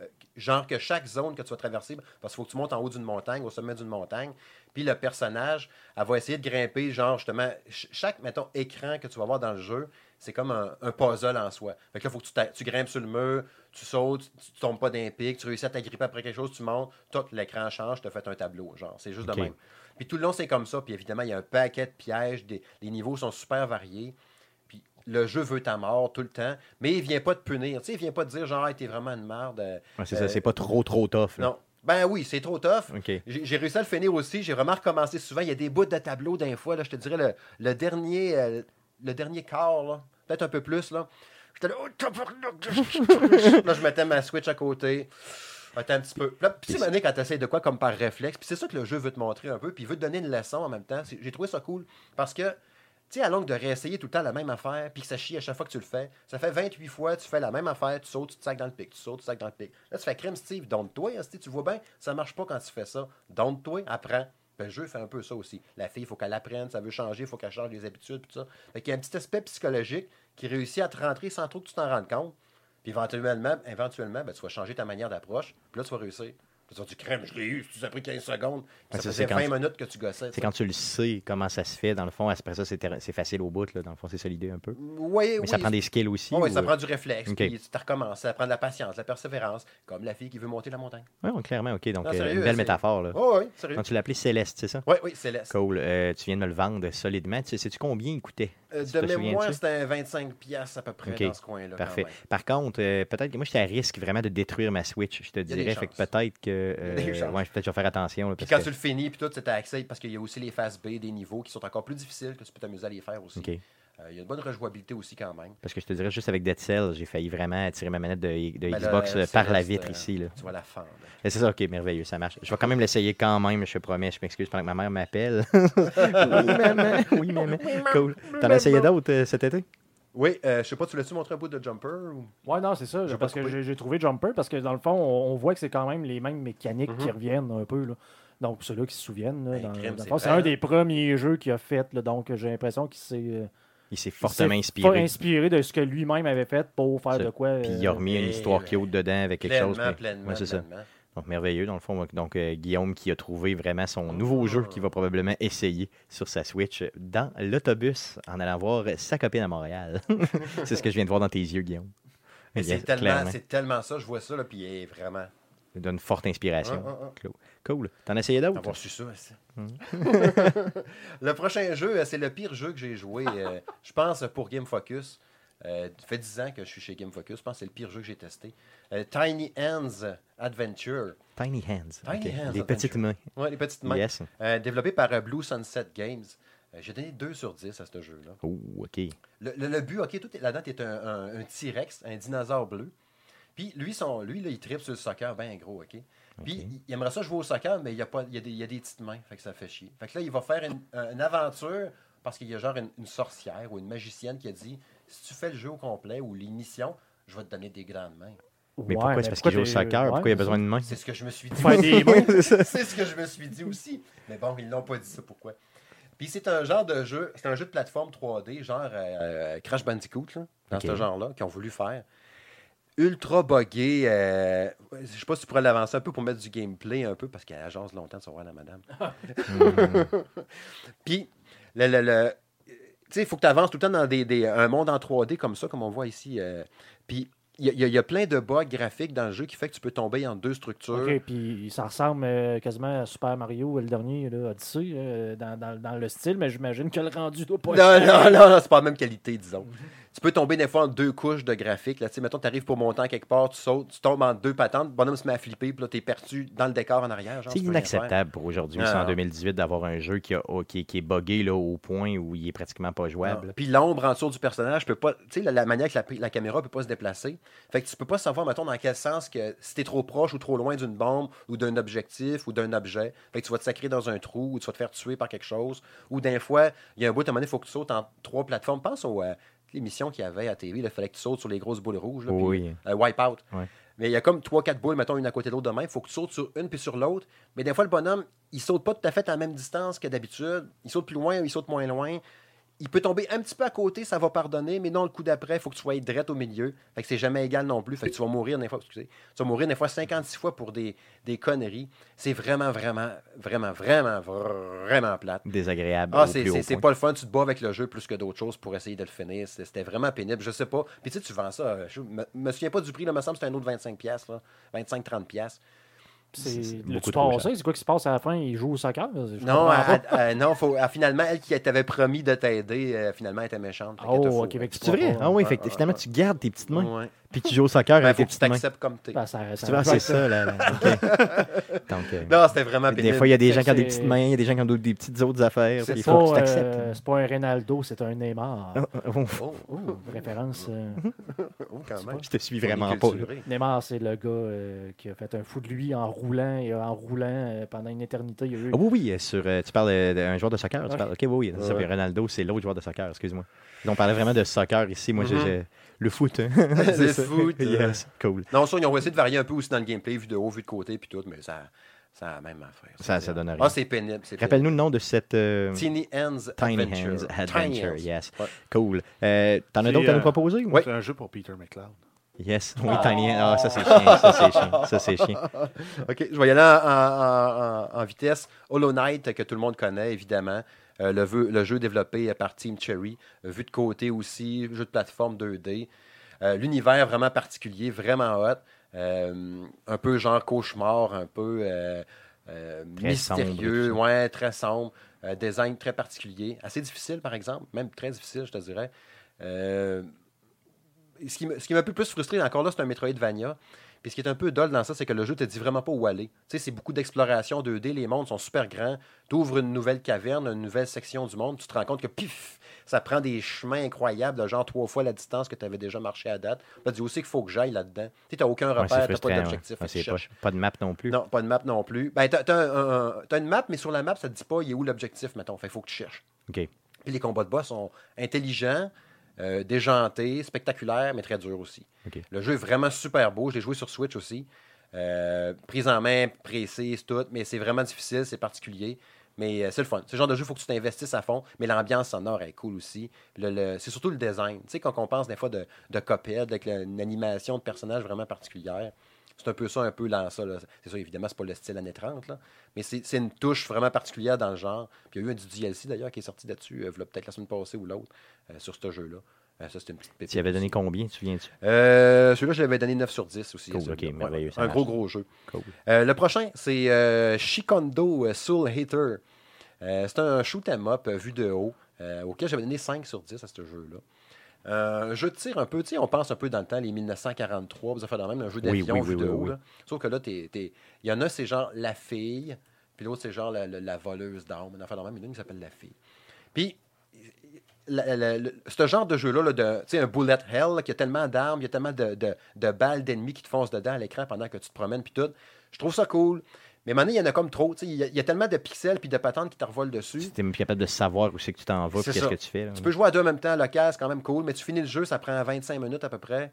euh, Genre que chaque zone que tu vas traverser, parce qu'il faut que tu montes en haut d'une montagne, au sommet d'une montagne, puis le personnage, elle va essayer de grimper, genre justement, ch- chaque, mettons, écran que tu vas voir dans le jeu, c'est comme un, un puzzle en soi. Fait que là, il faut que tu, grimpes sur le mur, tu sautes, tu, tu tombes pas d'un pic, tu réussis à t'agripper après quelque chose, tu montes, tout l'écran change, tu as fait un tableau, genre. C'est juste de même. Puis tout le long, c'est comme ça. Puis évidemment, il y a un paquet de pièges, des, les niveaux sont super variés. Le jeu veut ta mort tout le temps, mais il vient pas te punir. Tu sais, il vient pas te dire genre, hey, t'es vraiment une merde. euh, ouais, c'est euh, ça, c'est pas trop, trop tough. là. Non. Ben oui, c'est trop tough. J'ai réussi à le finir aussi. J'ai vraiment recommencé souvent. Il y a des bouts de tableau d'un fois. Là, je te dirais le, le dernier euh, le dernier quart, peut-être un peu plus. Là. J'étais là, oh, là, je mettais ma Switch à côté. Attends un petit peu. Là, puis tu sais, Mané, quand tu essaies de quoi comme par réflexe, puis c'est ça que le jeu veut te montrer un peu, puis il veut te donner une leçon en même temps. J'ai trouvé ça cool parce que sais, à longue de réessayer tout le temps la même affaire, puis que ça chie à chaque fois que tu le fais. Ça fait 28 fois, tu fais la même affaire, tu sautes, tu te sacs dans le pic, tu sautes, tu te sacs dans le pic. Là, tu fais crème, Steve, donne-toi, hein, tu vois bien, ça marche pas quand tu fais ça. Donne-toi, apprends. Ben, le jeu fait un peu ça aussi. La fille, il faut qu'elle apprenne, ça veut changer, il faut qu'elle change les habitudes, puis ça. Fait qu'il y a un petit aspect psychologique qui réussit à te rentrer sans trop que tu t'en rendes compte. Puis éventuellement, éventuellement ben, tu vas changer ta manière d'approche, puis là, tu vas réussir. Tu dire, crème, je l'ai eu, tu as pris 15 secondes. Ça ça, faisait c'est 20 quand- minutes que tu gossais. C'est quand tu le sais comment ça se fait, dans le fond, après ça, c'est facile au bout, là, dans le fond, c'est ça l'idée un peu. Oui, Mais ça prend des skills aussi. Oui, ça ou- prend du réflexe, puis tu recommences, ça prend de la patience, de la persévérance, comme la fille qui veut monter la montagne. Ouais, clairement, ok. Donc, Non, euh, sérieux, une belle métaphore. Là. Oh, oui, sérieux. Quand tu l'appelais Céleste, c'est ça? Oui, oui, Céleste. Cool. Euh, tu viens de me le vendre solidement. Tu sais, sais-tu combien il coûtait? Euh, de mémoire, c'était un 25$ piastres à peu près dans ce coin-là. Parfait. Par contre, euh, peut-être que moi, j'étais à risque vraiment de détruire ma Switch, je te dirais. Fait que peut-être que. euh, ouais, peut-être je vais faire attention. là, Puis quand que- tu le finis, puis tout, c'est accès, parce qu'il y a aussi les phases B, des niveaux qui sont encore plus difficiles, que tu peux t'amuser à les faire aussi. Euh, il y a une bonne rejouabilité aussi quand même. Parce que je te dirais, juste avec Dead Cell, j'ai failli vraiment tirer ma manette de, de Ben Xbox par la vitre euh, ici. Là. Tu vas la fendre. Et C'est ça, ok, merveilleux, ça marche. Je vais quand même l'essayer quand même, je te promets. Je m'excuse pendant que ma mère m'appelle. oui, maman. Oui, maman. Cool. T'en as essayé d'autres euh, cet été? Oui, euh, je sais pas, tu l'as-tu montré un bout de Jumper ou... Ouais, non, c'est ça. J'ai parce que j'ai trouvé Jumper parce que dans le fond, on, on voit que c'est quand même les mêmes mécaniques qui Mhm. reviennent un peu. Là. Donc, pour ceux-là qui se souviennent, là, Ben, c'est un des premiers jeux qu'il a fait. là. donc, j'ai l'impression qu'il s'est euh, Il s'est il fortement s'est inspiré. fa- inspiré de ce que lui-même avait fait pour faire de quoi. Puis il a euh, remis une histoire cute dedans avec quelque Pleinement, chose. mais- pleinement, Ouais, c'est ça. Donc merveilleux, dans le fond. Donc euh, Guillaume qui a trouvé vraiment son nouveau jeu qu'il va probablement essayer sur sa Switch dans l'autobus en allant voir sa copine à Montréal. c'est ce que je viens de voir dans tes yeux, Guillaume. C'est tellement, tellement ça, je vois ça, là, puis il est vraiment... Ça donne une forte inspiration. Ah, ah, ah. Cool. Cool. T'en as essayé d'autres? Avoir su ça, Hmm. le prochain jeu, euh, c'est le pire jeu que j'ai joué, euh, je pense, pour Game Focus. Euh, ça fait 10 ans que je suis chez Game Focus. Je pense que c'est le pire jeu que j'ai testé. Euh, Tiny Hands Adventure. Tiny Hands. Tiny. Hands Des petites mains. Ouais, les petites mains. Yes. Développé par Blue Sunset Games. J'ai donné 2 sur 10 à ce jeu-là. Oh, OK. Le, le- le but, OK, tout est- là-dedans, t'es un, un, un T-Rex, un dinosaure bleu. Puis lui, son, lui là, il tripe sur le soccer bien gros, OK? Puis il, aimerait ça jouer au soccer, mais il y a, pas, il y a, des, il y a des petites mains, fait que ça fait chier. Fait que là, il va faire une, une aventure parce qu'il y a genre une, une sorcière ou une magicienne qui a dit si tu fais le jeu au complet ou l'émission, je vais te donner des grandes mains. Mais ouais, pourquoi? C'est parce qu'il joue au soccer. ouais, pourquoi il a c'est besoin de mains? C'est ce que je me suis dit. C'est ce que je me suis dit aussi. Mais bon, ils n'ont pas dit ça. Pourquoi? Puis c'est un genre de jeu, c'est un jeu de plateforme 3D, genre euh, Crash Bandicoot, là, dans ce genre-là, qu'ils ont voulu faire. Ultra buggé. euh, je sais pas si tu pourrais l'avancer un peu pour mettre du gameplay un peu, parce qu'elle agence longtemps de savoir la madame. Puis, le, il faut que tu avances tout le temps dans des, des- un monde en 3D comme ça, comme on voit ici. euh, puis, il y, a- y y plein de bugs graphiques dans le jeu qui fait que tu peux tomber en deux structures. OK, puis ça ressemble euh, quasiment à Super Mario, le dernier, là, Odyssey, euh, dans, dans- dans le style, mais j'imagine que le rendu doit pas Non, non, non, non, c'est pas la même qualité, disons. Tu peux tomber des fois en deux couches de graphiques. Là, tu sais, mettons, tu arrives pour monter en quelque part, tu sautes, tu tombes en deux patentes, bonhomme se met à flipper, puis là, t'es perdu dans le décor en arrière. C'est inacceptable pour aujourd'hui, c'est en non. 2018, d'avoir un jeu qui, a, oh, qui, qui est buggé là, au point où il est pratiquement pas jouable. Puis l'ombre en dessous du personnage peut pas. Tu sais, la, la manière que la, la caméra peut pas se déplacer. Fait que tu peux pas savoir, mettons, dans quel sens que si t'es trop proche ou trop loin d'une bombe ou d'un objectif ou d'un objet. Fait que tu vas te sacrer dans un trou ou tu vas te faire tuer par quelque chose. Ou d'un fois, il y a un bout, à un moment donné, il faut que tu sautes en trois plateformes. Pense aux euh, l'émission qu'il y avait à TV. Il fallait que tu sautes sur les grosses boules rouges. là, puis, Oui. euh, Wipeout. Ouais. Mais il y a comme trois, quatre boules, mettons, une à côté de l'autre de même. Il faut que tu sautes sur une puis sur l'autre. Mais des fois, le bonhomme, il saute pas tout à fait à la même distance que d'habitude. Il saute plus loin ou il saute moins loin. Il peut tomber un petit peu à côté, ça va pardonner, mais non, le coup d'après, il faut que tu sois direct au milieu. Fait que c'est jamais égal non plus. Fait que tu vas mourir des fois, excusez, tu vas mourir des fois 56 fois pour des, des conneries. C'est vraiment, vraiment, vraiment, vraiment, vraiment plate. Désagréable. Ah, c'est pas le fun. Tu te bats avec le jeu plus que d'autres choses pour essayer de le finir. C'était vraiment pénible. Je sais pas. Puis tu sais, tu vends ça. euh, Je me, me souviens pas du prix. Là, me semble que c'était un autre 25$. piastres, là. 25-30$. Le tu passé, c'est quoi qui se passe à la fin? Il joue au soccer? Je Non, elle- non faut, finalement, elle qui t'avait promis de t'aider, euh, finalement, elle était méchante. Oh, ok, C'est vrai? Ah oui, fait ouais, finalement, tu gardes tes petites mains. Ouais. Puis tu joues au soccer Ben, avec faut tes que tu petites mains. t'acceptes comme t'es. Ben, ça- ça Tu vois, joue c'est ça. Là, là. OK. Donc, euh, Non, c'était vraiment des pénible. fois, il y a des gens qui ont des petites mains, il y a des gens qui ont d'autres- des petites autres affaires. C'est puis Il pas, faut que tu t'acceptes. euh, c'est pas un Ronaldo, c'est un Neymar. Oh, oh, Oh, Oh, référence. euh, oh, quand même. Je te suis vraiment pas. Neymar, c'est le gars euh, qui a fait un fou de lui en roulant et en roulant euh, pendant une éternité. Il y a eu Ah oui, oui, sur, euh, tu parles d'un joueur de soccer. Tu parles, ok, oui, oui. c'est ça, puis Ronaldo, c'est l'autre joueur de soccer, excuse-moi. On parlait vraiment de soccer ici. Moi, j'ai- Mhm. j'ai le foot. hein. C'est ça. Foot, euh. Yes, cool. Non, ça, ils ont essayé de varier un peu aussi dans le gameplay, vu de haut, vu de côté, puis tout, mais ça, ça a même affaire. Ça, ça donne rien. Ah, c'est pénible. Rappelle-nous le nom de cette euh, Tiny Hands Tiny Adventure. Hands Tiny Adventure. Hands. Yes. Ouais. Cool. Euh, T'en as d'autres à nous proposer? ou- Ouais. C'est un jeu pour Peter McLeod. Yes. Oui, Tiny Hands. Ah, ça, c'est chiant. Ça, c'est chiant. Ça, c'est chiant. OK, je vais y aller en, en- en- en vitesse. Hollow Knight, que tout le monde connaît, évidemment. Euh, le, jeu développé par Team Cherry. Vu de côté aussi, jeu de plateforme 2D. Euh, L'univers vraiment particulier, vraiment hot. Euh, un peu genre cauchemar, un peu euh, Très mystérieux, sombre, ouais, très sombre. Design très particulier. Assez difficile, par exemple. Même très difficile, je te dirais. Ce qui me- ce qui m'a un peu plus frustré, encore là, c'est un Metroidvania. Puis ce qui est un peu dole dans ça, c'est que le jeu te dit vraiment pas où aller. Tu sais, c'est beaucoup d'exploration 2D, les mondes sont super grands. Tu ouvres une nouvelle caverne, une nouvelle section du monde, tu te rends compte que pif, ça prend des chemins incroyables, de genre trois fois la distance que tu avais déjà marché à date. Tu dis aussi qu'il faut que j'aille là-dedans. Tu n'as aucun repère, tu pas d'objectif. tu pas, de map non plus. Non, pas de map non plus. Ben, un- un- t'as une map, mais sur la map, ça te dit pas il est où l'objectif, mettons? Fait faut que tu cherches. OK. Puis les combats de boss sont intelligents, euh, déjantés, spectaculaires, mais très durs aussi. Le jeu est vraiment super beau. Je l'ai joué sur Switch aussi. Euh, prise en main, précise, tout. Mais c'est vraiment difficile, c'est particulier. Mais euh, c'est le fun. Le genre de jeu, il faut que tu t'investisses à fond. Mais l'ambiance sonore est cool aussi. Le- le- c'est surtout le design. Tu sais, quand on pense des fois de, de avec une animation de personnage vraiment particulière, c'est un peu ça, un peu dans ça. C'est ça, évidemment, c'est pas le style années 30, là. mais c'est, une touche vraiment particulière dans le genre. Puis il y a eu un du DLC d'ailleurs qui est sorti là-dessus, euh, peut-être la semaine passée ou l'autre, euh, sur ce jeu-là. Euh, ça, c'était une petite pépite Tu y avais donné combien, tu souviens-tu? Euh, celui-là, je l'avais donné 9 sur 10 aussi. Cool, celui-là. ok, merveilleux, ça Un gros, gros jeu. Cool. Euh, le prochain, c'est euh, Shikondo euh, Soul Hater. C'est un shoot 'em up vu de haut, auquel j'avais donné 5 sur 10 à ce jeu-là. Un jeu de tir un peu, tu sais, on pense un peu dans le temps, les 1943, vous avez fait dans le même un jeu d'avion oui, vu oui, de haut. là. Sauf que là, il y en a, c'est genre la fille, puis l'autre, c'est genre la, la- la voleuse d'armes. Fait dans le même, il y en a une qui s'appelle la fille. Puis, la- la- le- ce genre de jeu-là, là, de, tu sais, un bullet hell, qui a tellement d'armes, il y a tellement de, de- de balles d'ennemis qui te foncent dedans à l'écran pendant que tu te promènes, puis tout. Je trouve ça cool. Mais donné, il y en a comme trop. tu sais, Il y, a- il y a tellement de pixels puis de patentes qui te revolent dessus. Si t'es même capable de savoir où c'est que tu t'en vas, qu'est-ce que tu fais. là. Tu peux jouer à deux en même temps, local, c'est quand même cool, mais tu finis le jeu, ça prend 25 minutes à peu près.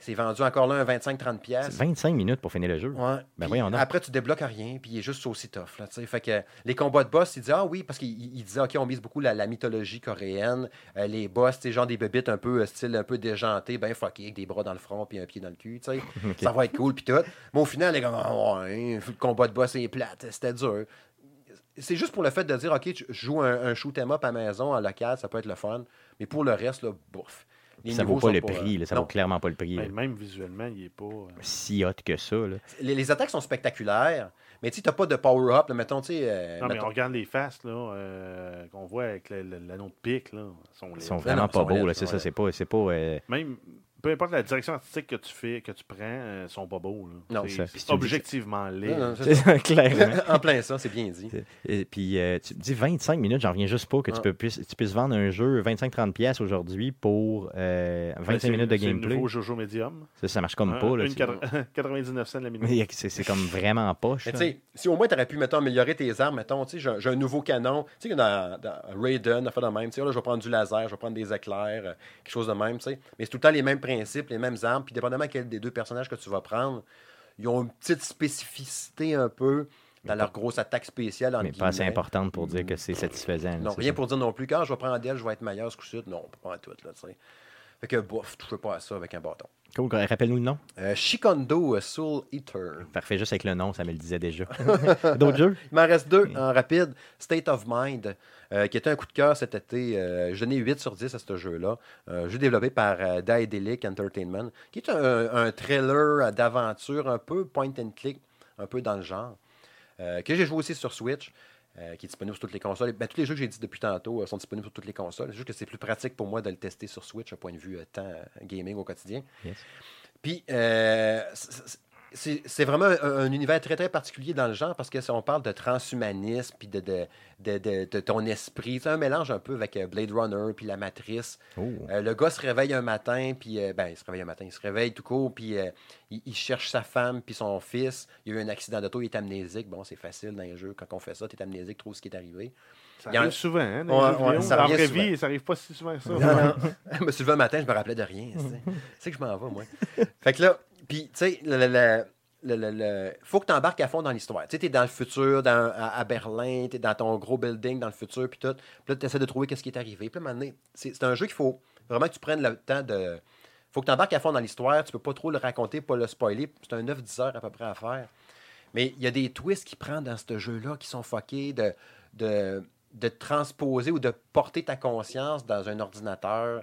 C'est vendu encore là un 25-30$. C'est piastres. 25 minutes pour finir le jeu. Ouais. Ben après, tu débloques à rien, puis il est juste aussi tough. Là, fait que les combats de boss, il dit Ah oui, parce qu'il il disait Ok, on mise beaucoup la, la mythologie coréenne. Euh, les boss, genre des bébites un peu, euh, style un peu déjanté, ben fucké, avec des bras dans le front, puis un pied dans le cul. Ça va être cool, puis tout. Mais au final, les gars, Ah ouais, le combat de boss est plate, c'était dur. C'est juste pour le fait de dire Ok, je joue un, un shoot 'em up à la maison, en local, ça peut être le fun. Mais pour le reste, là, bouf. Les ça vaut pas le prix, euh, là, ça non. vaut clairement pas le prix. Ben, même visuellement, il est pas. euh, Si hot que ça. Là. Les, les attaques sont spectaculaires, mais tu n'as pas de power-up. Mettons, tu sais. euh, Non, mais on regarde les faces là, euh, qu'on voit avec l'anneau de pique. Là, sont Ils sont vraiment pas beaux. C'est ça, c'est pas. C'est pas euh, Même, peu importe la direction artistique que tu fais, que tu prends, euh, sont pas beaux. Là. Non, C'est- c'est objectivement laid. C'est clairement. en plein ça, c'est bien dit. Et puis, euh, tu te dis 25 minutes, j'en reviens juste pas que tu, Ah. peux, puisses, tu puisses vendre un jeu 25-30$ piastres aujourd'hui pour euh, 25 Ben, c'est- minutes de c'est le gameplay. nouveau Jojo Medium. Ça, ça marche comme Hein, pas. Là, une c'est- quatre- 99 cents la minute. C'est, c'est comme vraiment poche. Mais là. tu sais, si au moins tu aurais pu, mettons, améliorer tes armes, mettons, tu sais, j'ai, un nouveau canon. Tu sais, dans, dans Raiden, on fait de même. Tu sais, là, je vais prendre du laser, je vais prendre des éclairs, euh, quelque chose de même, tu sais. Mais c'est tout le temps les mêmes principes, les mêmes armes. Puis, dépendamment quel des deux personnages que tu vas prendre, ils ont une petite spécificité un peu dans leur grosse attaque spéciale. mais pas assez importante pour dire que c'est satisfaisant. Non, rien ça. pour dire non plus. Quand je vais prendre d'elle, je vais être meilleur ce coup-ci. Non, pas en tout, là. Fait que, bof, touchez pas à ça avec un bâton. Cool. Rappelle-nous le nom. Euh, Shikondo euh, Soul Eater. Parfait, juste avec le nom, ça me le disait déjà. D'autres jeux? Il m'en reste deux en rapide. State of Mind, euh, qui était un coup de cœur cet été. Euh, je donnais 8 sur 10 à ce jeu-là. Jeu développé par Daedalic Entertainment, qui est un, un thriller d'aventure un peu point and click, un peu dans le genre, que j'ai joué aussi sur Switch. Euh, qui est disponible sur toutes les consoles. Ben, tous les jeux que j'ai dit depuis tantôt euh, sont disponibles sur toutes les consoles. C'est juste que c'est plus pratique pour moi de le tester sur Switch, d'un point de vue euh, temps gaming au quotidien. Yes. Puis, c'est vraiment un, un univers très, très particulier dans le genre parce que si on parle de transhumanisme, puis de, de, de, ton esprit, c'est un mélange un peu avec euh, Blade Runner, puis la Matrice. Oh. Euh, le gars se réveille un matin, puis euh, ben, il se réveille un matin, il se réveille tout court, puis euh, il, il cherche sa femme, puis son fils. Il y a eu un accident d'auto, il est amnésique. Bon, c'est facile dans les jeux, quand on fait ça, tu es amnésique, trouve ce qui est arrivé. Ça arrive souvent, hein, dans Ouais, ouais, ça vraie souvent. vie, ça arrive pas si souvent que ça. Non, non. je me suis levé un matin, je me rappelais de rien. tu sais. C'est que je m'en vais, moi. fait que là, puis, tu sais, le, le- le- le- le- le- faut que tu embarques à fond dans l'histoire. Tu sais, tu es dans le futur, dans, à, à Berlin, tu es dans ton gros building dans le futur, puis tout. Puis là, tu essaies de trouver qu'est-ce qui est arrivé. Puis là, c'est un jeu qu'il faut vraiment que tu prennes le temps de. faut que tu embarques à fond dans l'histoire. Tu peux pas trop le raconter, pas le spoiler. C'est un 9-10 heures à peu près à faire. Mais il y a des twists qui prennent dans ce jeu-là qui sont fuckés de, de, de transposer ou de porter ta conscience dans un ordinateur.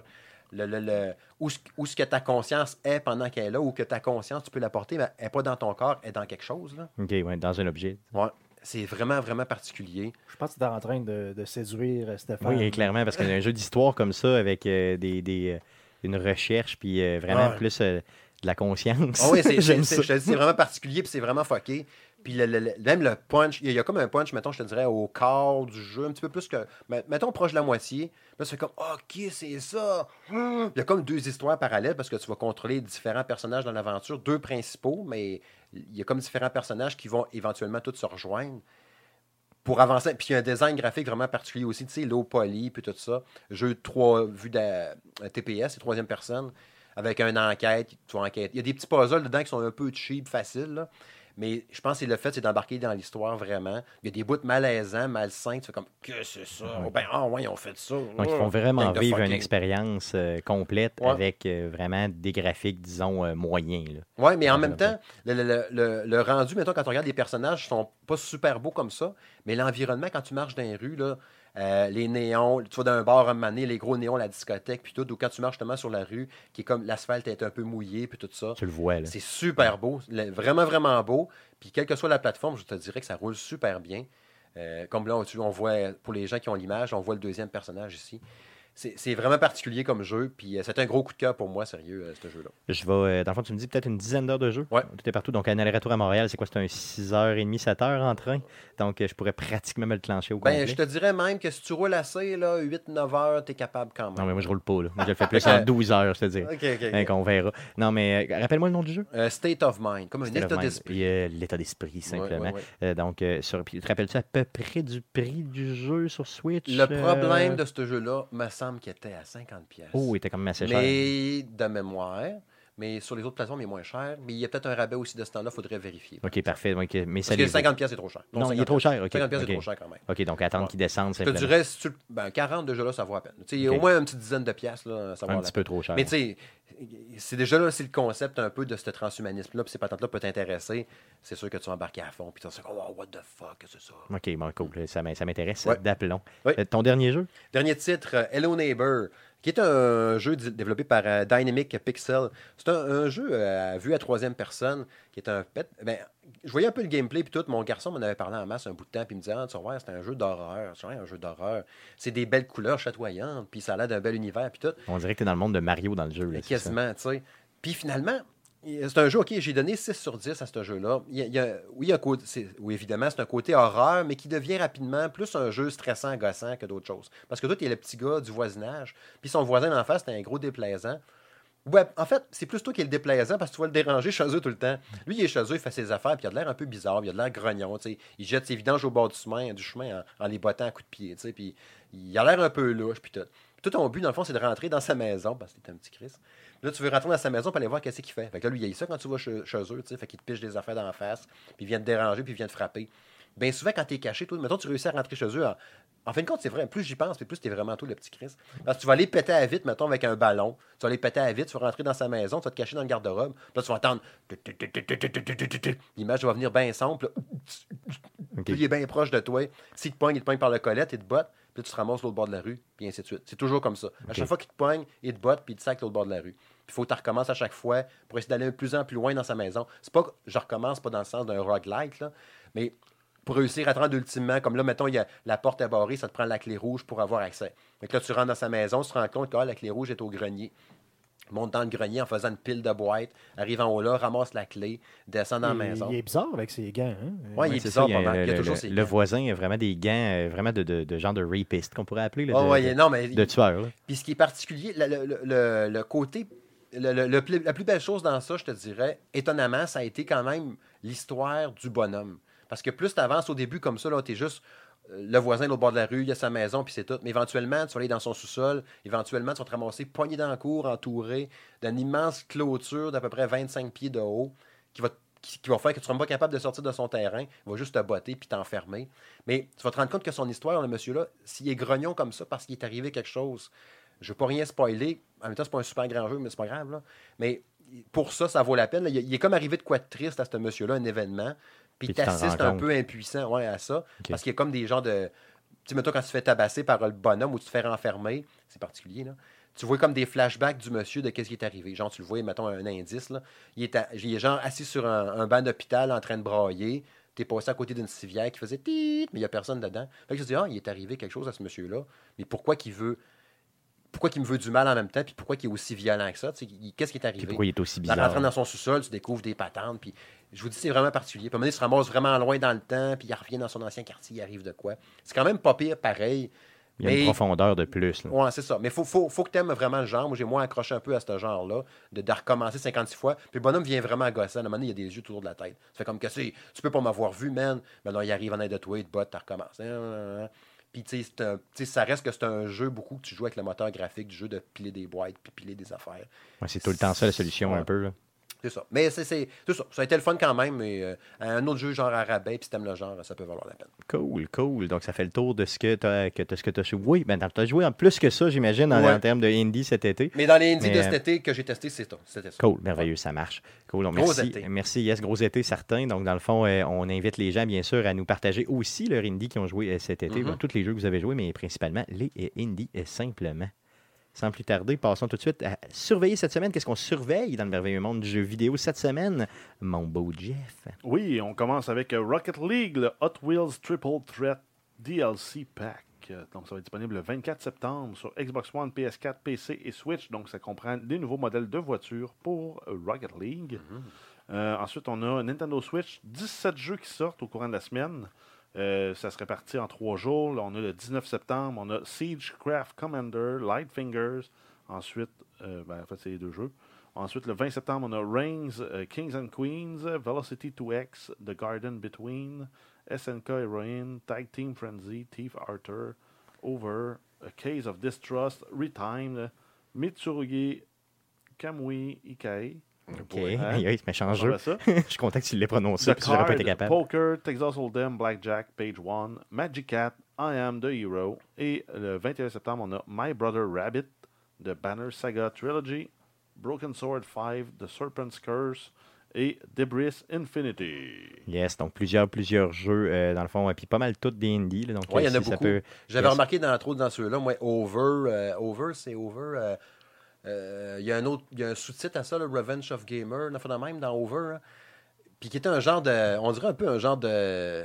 Le, le- le- où, ce- où ce que ta conscience est pendant qu'elle est là, ou que ta conscience, tu peux la porter, mais elle n'est pas dans ton corps, elle est dans quelque chose. Là. OK, ouais, dans un objet. Ouais. C'est vraiment, vraiment particulier. Je pense que tu es en train de, de séduire euh, Stéphane. Oui, clairement, parce qu'un jeu d'histoire comme ça, avec euh, des, des, euh, une recherche, puis euh, vraiment Ouais. plus euh, de la conscience. Ah oui, c'est, vraiment particulier, puis c'est vraiment fucké. Puis le- le- même le punch, il y, a- comme un punch, mettons, je te dirais, au quart du jeu, un petit peu plus que. met- Mettons proche de la moitié. Là, fais comme, OK, c'est ça? Il y a comme deux histoires parallèles parce que tu vas contrôler différents personnages dans l'aventure, deux principaux, mais il y a comme différents personnages qui vont éventuellement tous se rejoindre pour avancer. Puis il y a un design graphique vraiment particulier aussi, tu sais, low poly, puis tout ça. Jeu de trois vues de un TPS, c'est troisième personne, avec une enquête, tu enquêter. Il y a des petits puzzles dedans qui sont un peu cheap, faciles, là. Mais je pense que le fait, c'est d'embarquer dans l'histoire vraiment. Il y a des bouts malaisants, malsains, tu fais comme, que c'est ça? Oh, ben, ah ouais, ils ont fait ça. Donc, ils font Oh, vraiment vivre une expérience euh, complète Ouais. avec euh, vraiment des graphiques, disons, euh, moyens. Oui, mais en Ouais, même temps, le, le- le- le- le rendu, mettons, quand on regarde les personnages, ils sont pas super beaux comme ça, mais l'environnement, quand tu marches dans les rues, là, euh, les néons, tu vas d'un bar à les gros néons, la discothèque, puis tout, ou quand tu marches justement sur la rue, qui est comme l'asphalte est un peu mouillé, puis tout ça. Tu le vois. Là. C'est super beau, vraiment, vraiment beau. Puis quelle que soit la plateforme, je te dirais que ça roule super bien. Euh, comme là, on, tu- on voit, pour les gens qui ont l'image, on voit le deuxième personnage ici. C'est vraiment particulier comme jeu, puis euh, c'est un gros coup de cœur pour moi, sérieux, euh, ce jeu-là. Je vais, euh, dans le fond, tu me dis peut-être une dizaine d'heures de jeu. Ouais. Tout est partout. Donc, un aller-retour à Montréal, c'est quoi? C'est un 6h30, 7h en train? Donc, je pourrais pratiquement me le clencher au complet. Ben, je te dirais même que si tu roules assez, là, 8-9 heures, t'es capable quand même. Non, mais moi, je roule pas. Là. Moi, je le fais plus en 12 heures, je te dis. OK, OK. ok. Hein, qu'on verra. Non, mais euh, rappelle-moi le nom du jeu. Euh, state of mind, comme un State état d'esprit. Euh, L'état d'esprit, simplement. Ouais, ouais, donc, sur, te rappelles-tu à peu près du prix du jeu sur Switch? Le problème de ce jeu-là, me semble qu'il était à 50$. pièces. Oh, il était quand même assez cher. mais de mémoire, mais sur les autres plateformes, il est moins cher. Mais il y a peut-être un rabais aussi de ce temps-là, il faudrait vérifier. Ok, parfait. Donc, euh, mais ça Parce que les- 50$, pièces, c'est trop cher. Non, il est 50 trop cher. ok. 50$, pièces, ok. c'est trop cher quand même. Ok, donc attendre Ouais. qu'il descende Je te simplement. dirais, si tu, ben, 40 déjà là, ça vaut la peine. Tu sais, Ok. Au moins une petite dizaine de pièces, là, ça vaut un petit peu trop cher. Mais tu sais, c'est déjà là, c'est le concept un peu de ce transhumanisme-là, puis ces patentes-là peuvent t'intéresser. C'est sûr que tu vas embarquer à fond, puis tu vas oh, what the fuck, c'est ça? Ok, bon, cool. Ça m'in- ça m'intéresse. Ouais. D'aplomb. Euh, ton dernier jeu? Dernier titre, euh, Hello Neighbor, qui est un jeu développé par euh, Dynamic Pixel. C'est un, un jeu euh, à vue à troisième personne, qui est un pet. Ben, je voyais un peu le gameplay, puis tout. Mon garçon m'en avait parlé en masse un bout de temps, puis il me disait, ah, tu c'est un jeu d'horreur. C'est un jeu d'horreur. C'est des belles couleurs chatoyantes, puis ça a l'air d'un bel univers, puis tout. On dirait que tu es dans le monde de Mario dans le jeu. Là. Quasiment, tu sais. Puis finalement, c'est un jeu, OK, j'ai donné 6 sur 10 à ce jeu-là. Il oui, évidemment, c'est un côté horreur, mais qui devient rapidement plus un jeu stressant, gossant que d'autres choses. Parce que toi, tu es le petit gars du voisinage, puis son voisin d'en face, c'est un gros déplaisant. Ouais, en fait, c'est plus toi qui es le déplaisant parce que tu vas le déranger chez eux tout le temps. Lui, il est chez eux, il fait ses affaires, puis il a de l'air un peu bizarre, il a de l'air grognon. Il jette ses vidanges au bord du chemin, du chemin en, les bottant à coups de pied, puis il a l'air un peu louche, puis tout. Tout ton but, dans le fond, c'est de rentrer dans sa maison, parce que t'es un petit Chris. Là, tu veux rentrer dans sa maison pour aller voir qu'est-ce qu'il fait. Fait que là, lui, il a ça quand tu vas chez, eux, tu sais, fait qu'il te piche des affaires dans la face, puis il vient te déranger, puis il vient te frapper. Bien souvent, quand t'es caché, toi, mettons, tu réussis à rentrer chez eux. En, en fin de compte, c'est vrai, plus j'y pense, plus t'es vraiment toi le petit Chris. Parce que tu vas aller péter à vite, mettons, avec un ballon. Tu vas aller péter à vite, tu vas rentrer dans sa maison, tu vas te cacher dans le garde-robe. Puis Là, tu vas entendre. L'image va venir bien sombre. puis il est bien proche de toi. S'il te pogne, il te pogne par le collet, il te botte, puis tu te ramasses l'autre bord de la rue, puis ainsi de suite. C'est toujours comme ça. À chaque fois qu'il te pogne, il te botte, puis il te sac l'autre bord de la rue. Puis il faut que tu recommences à chaque fois pour essayer d'aller de plus en plus loin dans sa maison. C'est pas que je recommence pas dans le sens d'un roguelike, là, mais pour réussir à te rendre ultimement, comme là, mettons, il y a, la porte est barrée, ça te prend la clé rouge pour avoir accès. Donc là, tu rentres dans sa maison, tu te rends compte que ah, la clé rouge est au grenier. monte dans le grenier en faisant une pile de boîtes, arrive en haut là, ramasse la clé, descend dans la Il- maison. Il est bizarre avec ses gants. Hein? Ouais, il est bizarre, ça, il y a pas mal. le, Il y a le- toujours le- ses le gants. voisin a vraiment des gants, euh, vraiment de, de, de genre de rapiste qu'on pourrait appeler, là, Ouais, de, ouais, de- il- non, mais de tueur. là. Puis ce qui est particulier, le, le- le- le- le côté. le- le- le plus- la plus belle chose dans ça, je te dirais, étonnamment, ça a été quand même l'histoire du bonhomme. Parce que plus tu avances au début comme ça, tu es juste euh, le voisin de l'autre bord de la rue, il a sa maison, puis c'est tout. Mais éventuellement, tu vas aller dans son sous-sol, éventuellement, tu vas te ramasser poigné dans la cour, entouré d'une immense clôture d'à peu près 25 pieds de haut, qui va, qui, qui faire que tu ne seras pas capable de sortir de son terrain. Il va juste te botter puis t'enfermer. Mais tu vas te rendre compte que son histoire, le monsieur-là, s'il est grognon comme ça parce qu'il est arrivé quelque chose, je ne veux pas rien spoiler. En même temps, c'est pas un super grand jeu, mais c'est pas grave. Mais pour ça, ça vaut la peine. il est comme arrivé de quoi de triste à ce monsieur-là, un événement. Puis Puis tu tu t'en assistes rends un peu impuissant ouais, à ça. Parce qu'il y a comme des genres de. Tu sais, mettons, quand tu te fais tabasser par le bonhomme ou tu te fais renfermer, c'est particulier, là. Tu vois comme des flashbacks du monsieur de qu'est-ce qui est arrivé. Genre, tu le vois, mettons un indice, là. Il est, à- il est genre assis sur un, un banc d'hôpital en train de brailler. T'es passé à côté d'une civière qui faisait tit, mais il n'y a personne dedans. Fait que je dis, ah, il est arrivé quelque chose à ce monsieur-là. Mais pourquoi qu'il veut. Pourquoi qu'il me veut du mal en même temps, puis pourquoi qu'il est aussi violent que ça? Il- Qu'est-ce qui est Puis arrivé? pourquoi il est aussi En bizarre? rentrant dans son sous-sol, tu découvres des patentes. Puis je vous dis, c'est vraiment particulier. Puis à un moment donné, il se ramasse vraiment loin dans le temps, puis il revient dans son ancien quartier, il arrive de quoi. C'est quand même pas pire, pareil. Il y a une profondeur de plus. là. Ouais, c'est ça. Mais il faut, faut, faut que tu aimes vraiment le genre. Moi, j'ai moins accroché un peu à ce genre-là, de, de recommencer 56 fois. Puis le bonhomme vient vraiment agosser. À un moment donné, il y a des yeux autour de la tête. Ça fait comme que c'est, tu peux pas m'avoir vu, man. Mais non, il arrive en aide de toi, il te botte, tu recommences. Puis, tu sais, tu ça reste que c'est un jeu beaucoup que tu joues avec le moteur graphique du jeu de piler des boîtes puis piler des affaires. Ouais, c'est tout le temps ça la solution Ouais. un peu. là. C'est ça. Mais c'est, ça. Ça a été le fun quand même. Mais euh, un autre jeu genre à rabais, puis si t'aimes le genre, ça peut valoir la peine. Cool, cool. Donc ça fait le tour de ce que tu as, que t'as- ce que t'as joué. Oui, ben, tu as joué en plus que ça, j'imagine, en, Ouais. en termes de indie cet été. Mais dans les indies Mais, de euh, cet été que j'ai testé. C'était ça. Cool, merveilleux, ça marche. Cool, donc, Gros merci. été. Merci, yes, gros été certain. Donc, dans le fond, euh, on invite les gens, bien sûr, à nous partager aussi leur indie qui ont joué euh, cet été. Mhm. Bon, tous les jeux que vous avez joués, mais principalement les euh, indies, euh, simplement. Sans plus tarder, passons tout de suite à surveiller cette semaine. Qu'est-ce qu'on surveille dans le merveilleux monde du jeu vidéo cette semaine? Mon beau Jeff? Oui, on commence avec euh, Rocket League, le Hot Wheels Triple Threat DLC Pack. Euh, Donc, ça va être disponible le 24 septembre sur Xbox One, PS4, PC et Switch. Donc, ça comprend des nouveaux modèles de voitures pour euh, Rocket League. Euh, ensuite, on a Nintendo Switch, 17 jeux qui sortent au courant de la semaine. Euh, ça se répartit en trois jours. Là, on a le 19 septembre, on a Siegecraft Commander, Lightfingers. Ensuite, euh, ben, en fait, c'est les deux jeux. Ensuite, le 20 septembre, on a Reigns, euh, Kings and Queens, Velocity 2X, The Garden Between, SNK Heroine, Tag Team Frenzy, Thief Arthur, Over, A Case of Distrust, Retimed, Mitsurugi, Kamui Ikai. OK. Hein? Aïe, méchant jeu. Je suis content que tu l'aies prononcé, puis j'aurais pas été capable. Poker, Texas Hold'em, Blackjack, Page One, Magic Cat, I Am the Hero. Et le 21 septembre, on a My Brother Rabbit, The Banner Saga Trilogy, Broken Sword 5, The Serpent's Curse et Debris Infinity. Yes, donc plusieurs, plusieurs jeux, euh, dans le fond, et puis pas mal toutes des indies. là, donc, Oui, il y euh, en a si ça beaucoup. peut- J'avais Yes. remarqué dans trop dans ceux-là, moi, Over, euh, Over, c'est Over. euh, euh, Il y a un y a un sous-titre à ça, le Revenge of Gamer, de même dans Over. hein. Puis qui était un genre de, on dirait un peu un genre de,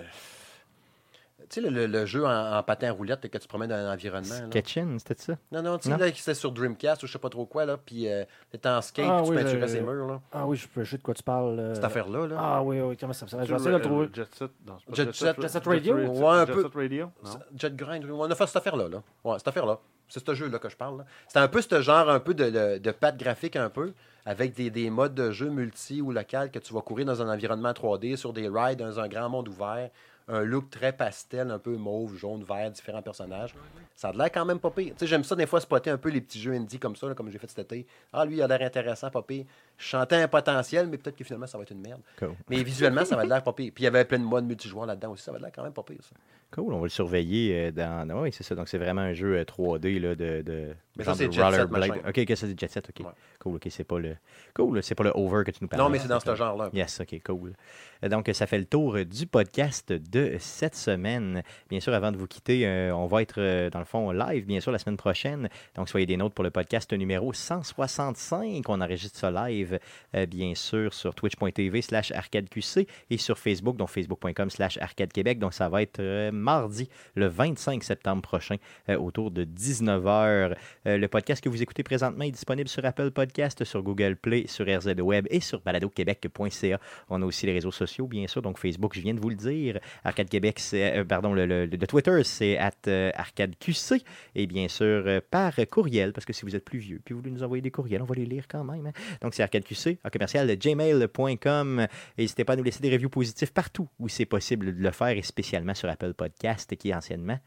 tu sais, le, le- le jeu en, en patin à roulette que tu promènes dans un environnement. là. Sketchin, c'était ça? Non, non, tu sais, là, qui c'était sur Dreamcast ou je sais pas trop quoi, là, puis euh, t'étais en skate, Ah tu oui, peinturais ces murs, là. Ah oui, je peux sais de quoi tu parles. euh, Cette affaire-là, là. Ah oui, oui, comment ça s'appelle? Je vais essayer de le trouver. euh, Jet Set, non, c'est pas Jet Set- Jet Set Radio? Jet- Ouais, un Jet peu. Set Radio? Non? Jet Grind, on a fait cette affaire-là. Là. Ouais, cette affaire-là. C'est ce jeu-là que je parle. là. C'était un peu ce genre un peu de, de, de patte graphique un peu, avec des, des modes de jeu multi ou local que tu vas courir dans un environnement 3D, sur des rides, dans un grand monde ouvert. Un look très pastel, un peu mauve, jaune, vert, différents personnages. Ça a l'air quand même pas pire. J'aime ça des fois spotter un peu les petits jeux indie comme ça, comme j'ai fait cet été. Ah, lui, il a l'air intéressant, pas. Je chantais un potentiel, mais peut-être que finalement, ça va être une merde. Cool. Mais visuellement, ça va l'air pas pire. Puis il y avait plein de modes multijoueurs là-dedans aussi. Ça va l'air quand même pas pire, ça. Cool, on va le surveiller euh, dans. Oui, c'est ça. Donc, c'est vraiment un jeu euh, 3D là, de. de Mais ça, c'est de Jet Set. Ok, ok, ça, c'est Jet Set. Ok. Ouais. Cool, ok, c'est pas le. Cool, c'est pas le over que tu nous parles. Non, mais c'est dans ce genre-là. Yes, ok, cool. Euh, Donc, ça fait le tour euh, du podcast de cette semaine. Bien sûr, avant de vous quitter, euh, on va être euh, dans le fond live, bien sûr, la semaine prochaine. Donc, soyez des nôtres pour le podcast numéro 165. On enregistre ça live euh, bien sûr, sur twitch.tv slash arcadeqc et sur Facebook, donc facebook.com slash arcadequebec. Donc, ça va être euh, mardi, le 25 septembre prochain, euh, autour de 19h. le podcast que vous écoutez présentement est disponible sur Apple Podcast, sur Google Play, sur RZ Web et sur baladoquebec.ca. On a aussi les réseaux sociaux, bien sûr. Donc, Facebook, je viens de vous le dire. Arcade Québec, c'est, pardon, le, le- Twitter, c'est at euh, ArcadeQC. Et bien sûr, par courriel, parce que si vous êtes plus vieux, puis vous voulez nous envoyer des courriels, on va les lire quand même. hein. Donc, c'est arcadeqc, en commercial, gmail.com. N'hésitez pas à nous laisser des reviews positifs partout où c'est possible de le faire, et spécialement sur Apple Podcast, qui est anciennement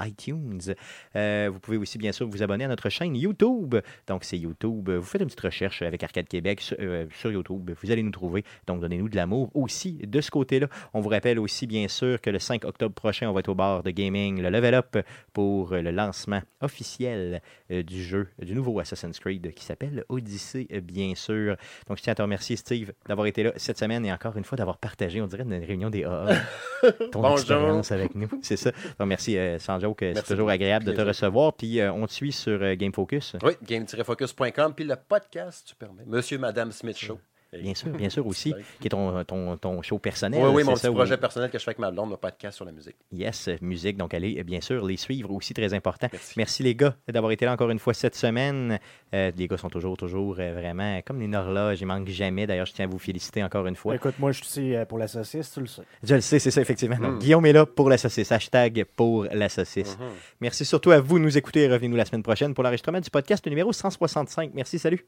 iTunes. Euh, vous pouvez aussi, bien sûr, vous abonner à notre chaîne YouTube. Donc, c'est YouTube. Vous faites une petite recherche avec Arcade Québec sur, euh, sur YouTube. Vous allez nous trouver. Donc, donnez-nous de l'amour aussi de ce côté-là. On vous rappelle aussi, bien sûr, que le 5 octobre prochain, on va être au bar de gaming, le Level Up, pour le lancement officiel euh, du jeu, du nouveau Assassin's Creed qui s'appelle Odyssey, euh, bien sûr. Donc, je tiens à te remercier, Steve, d'avoir été là cette semaine et encore une fois d'avoir partagé, on dirait, une réunion des AA, ton Bonjour. expérience avec nous. C'est ça. Donc, merci, euh, sans joke. euh, C'est toujours agréable de te recevoir. Puis, euh, on te suit sur euh, Game Focus. Oui, game-focus.com, puis le podcast, tu permets. Monsieur, Madame Smith Show. Bien sûr, bien sûr aussi, qui est ton, ton, ton show personnel. Oui, oui, c'est mon ça, petit où- projet personnel que je fais avec ma blonde, mon podcast sur la musique. Yes, musique. Donc, allez, bien sûr, les suivre aussi, très important. Merci. les gars d'avoir été là encore une fois cette semaine. Euh, les gars sont toujours, toujours euh, vraiment comme les horloges. Ils manquent jamais. D'ailleurs, je tiens à vous féliciter encore une fois. Écoute, moi, je suis ici euh, pour la saucisse, tu le sais. Je le sais, c'est ça, effectivement. Donc, Mm. Guillaume est là pour la saucisse. Hashtag pour la saucisse. Mhm. Merci surtout à vous de nous écouter. Revenez-nous la semaine prochaine pour l'enregistrement du podcast numéro 165. Merci, salut.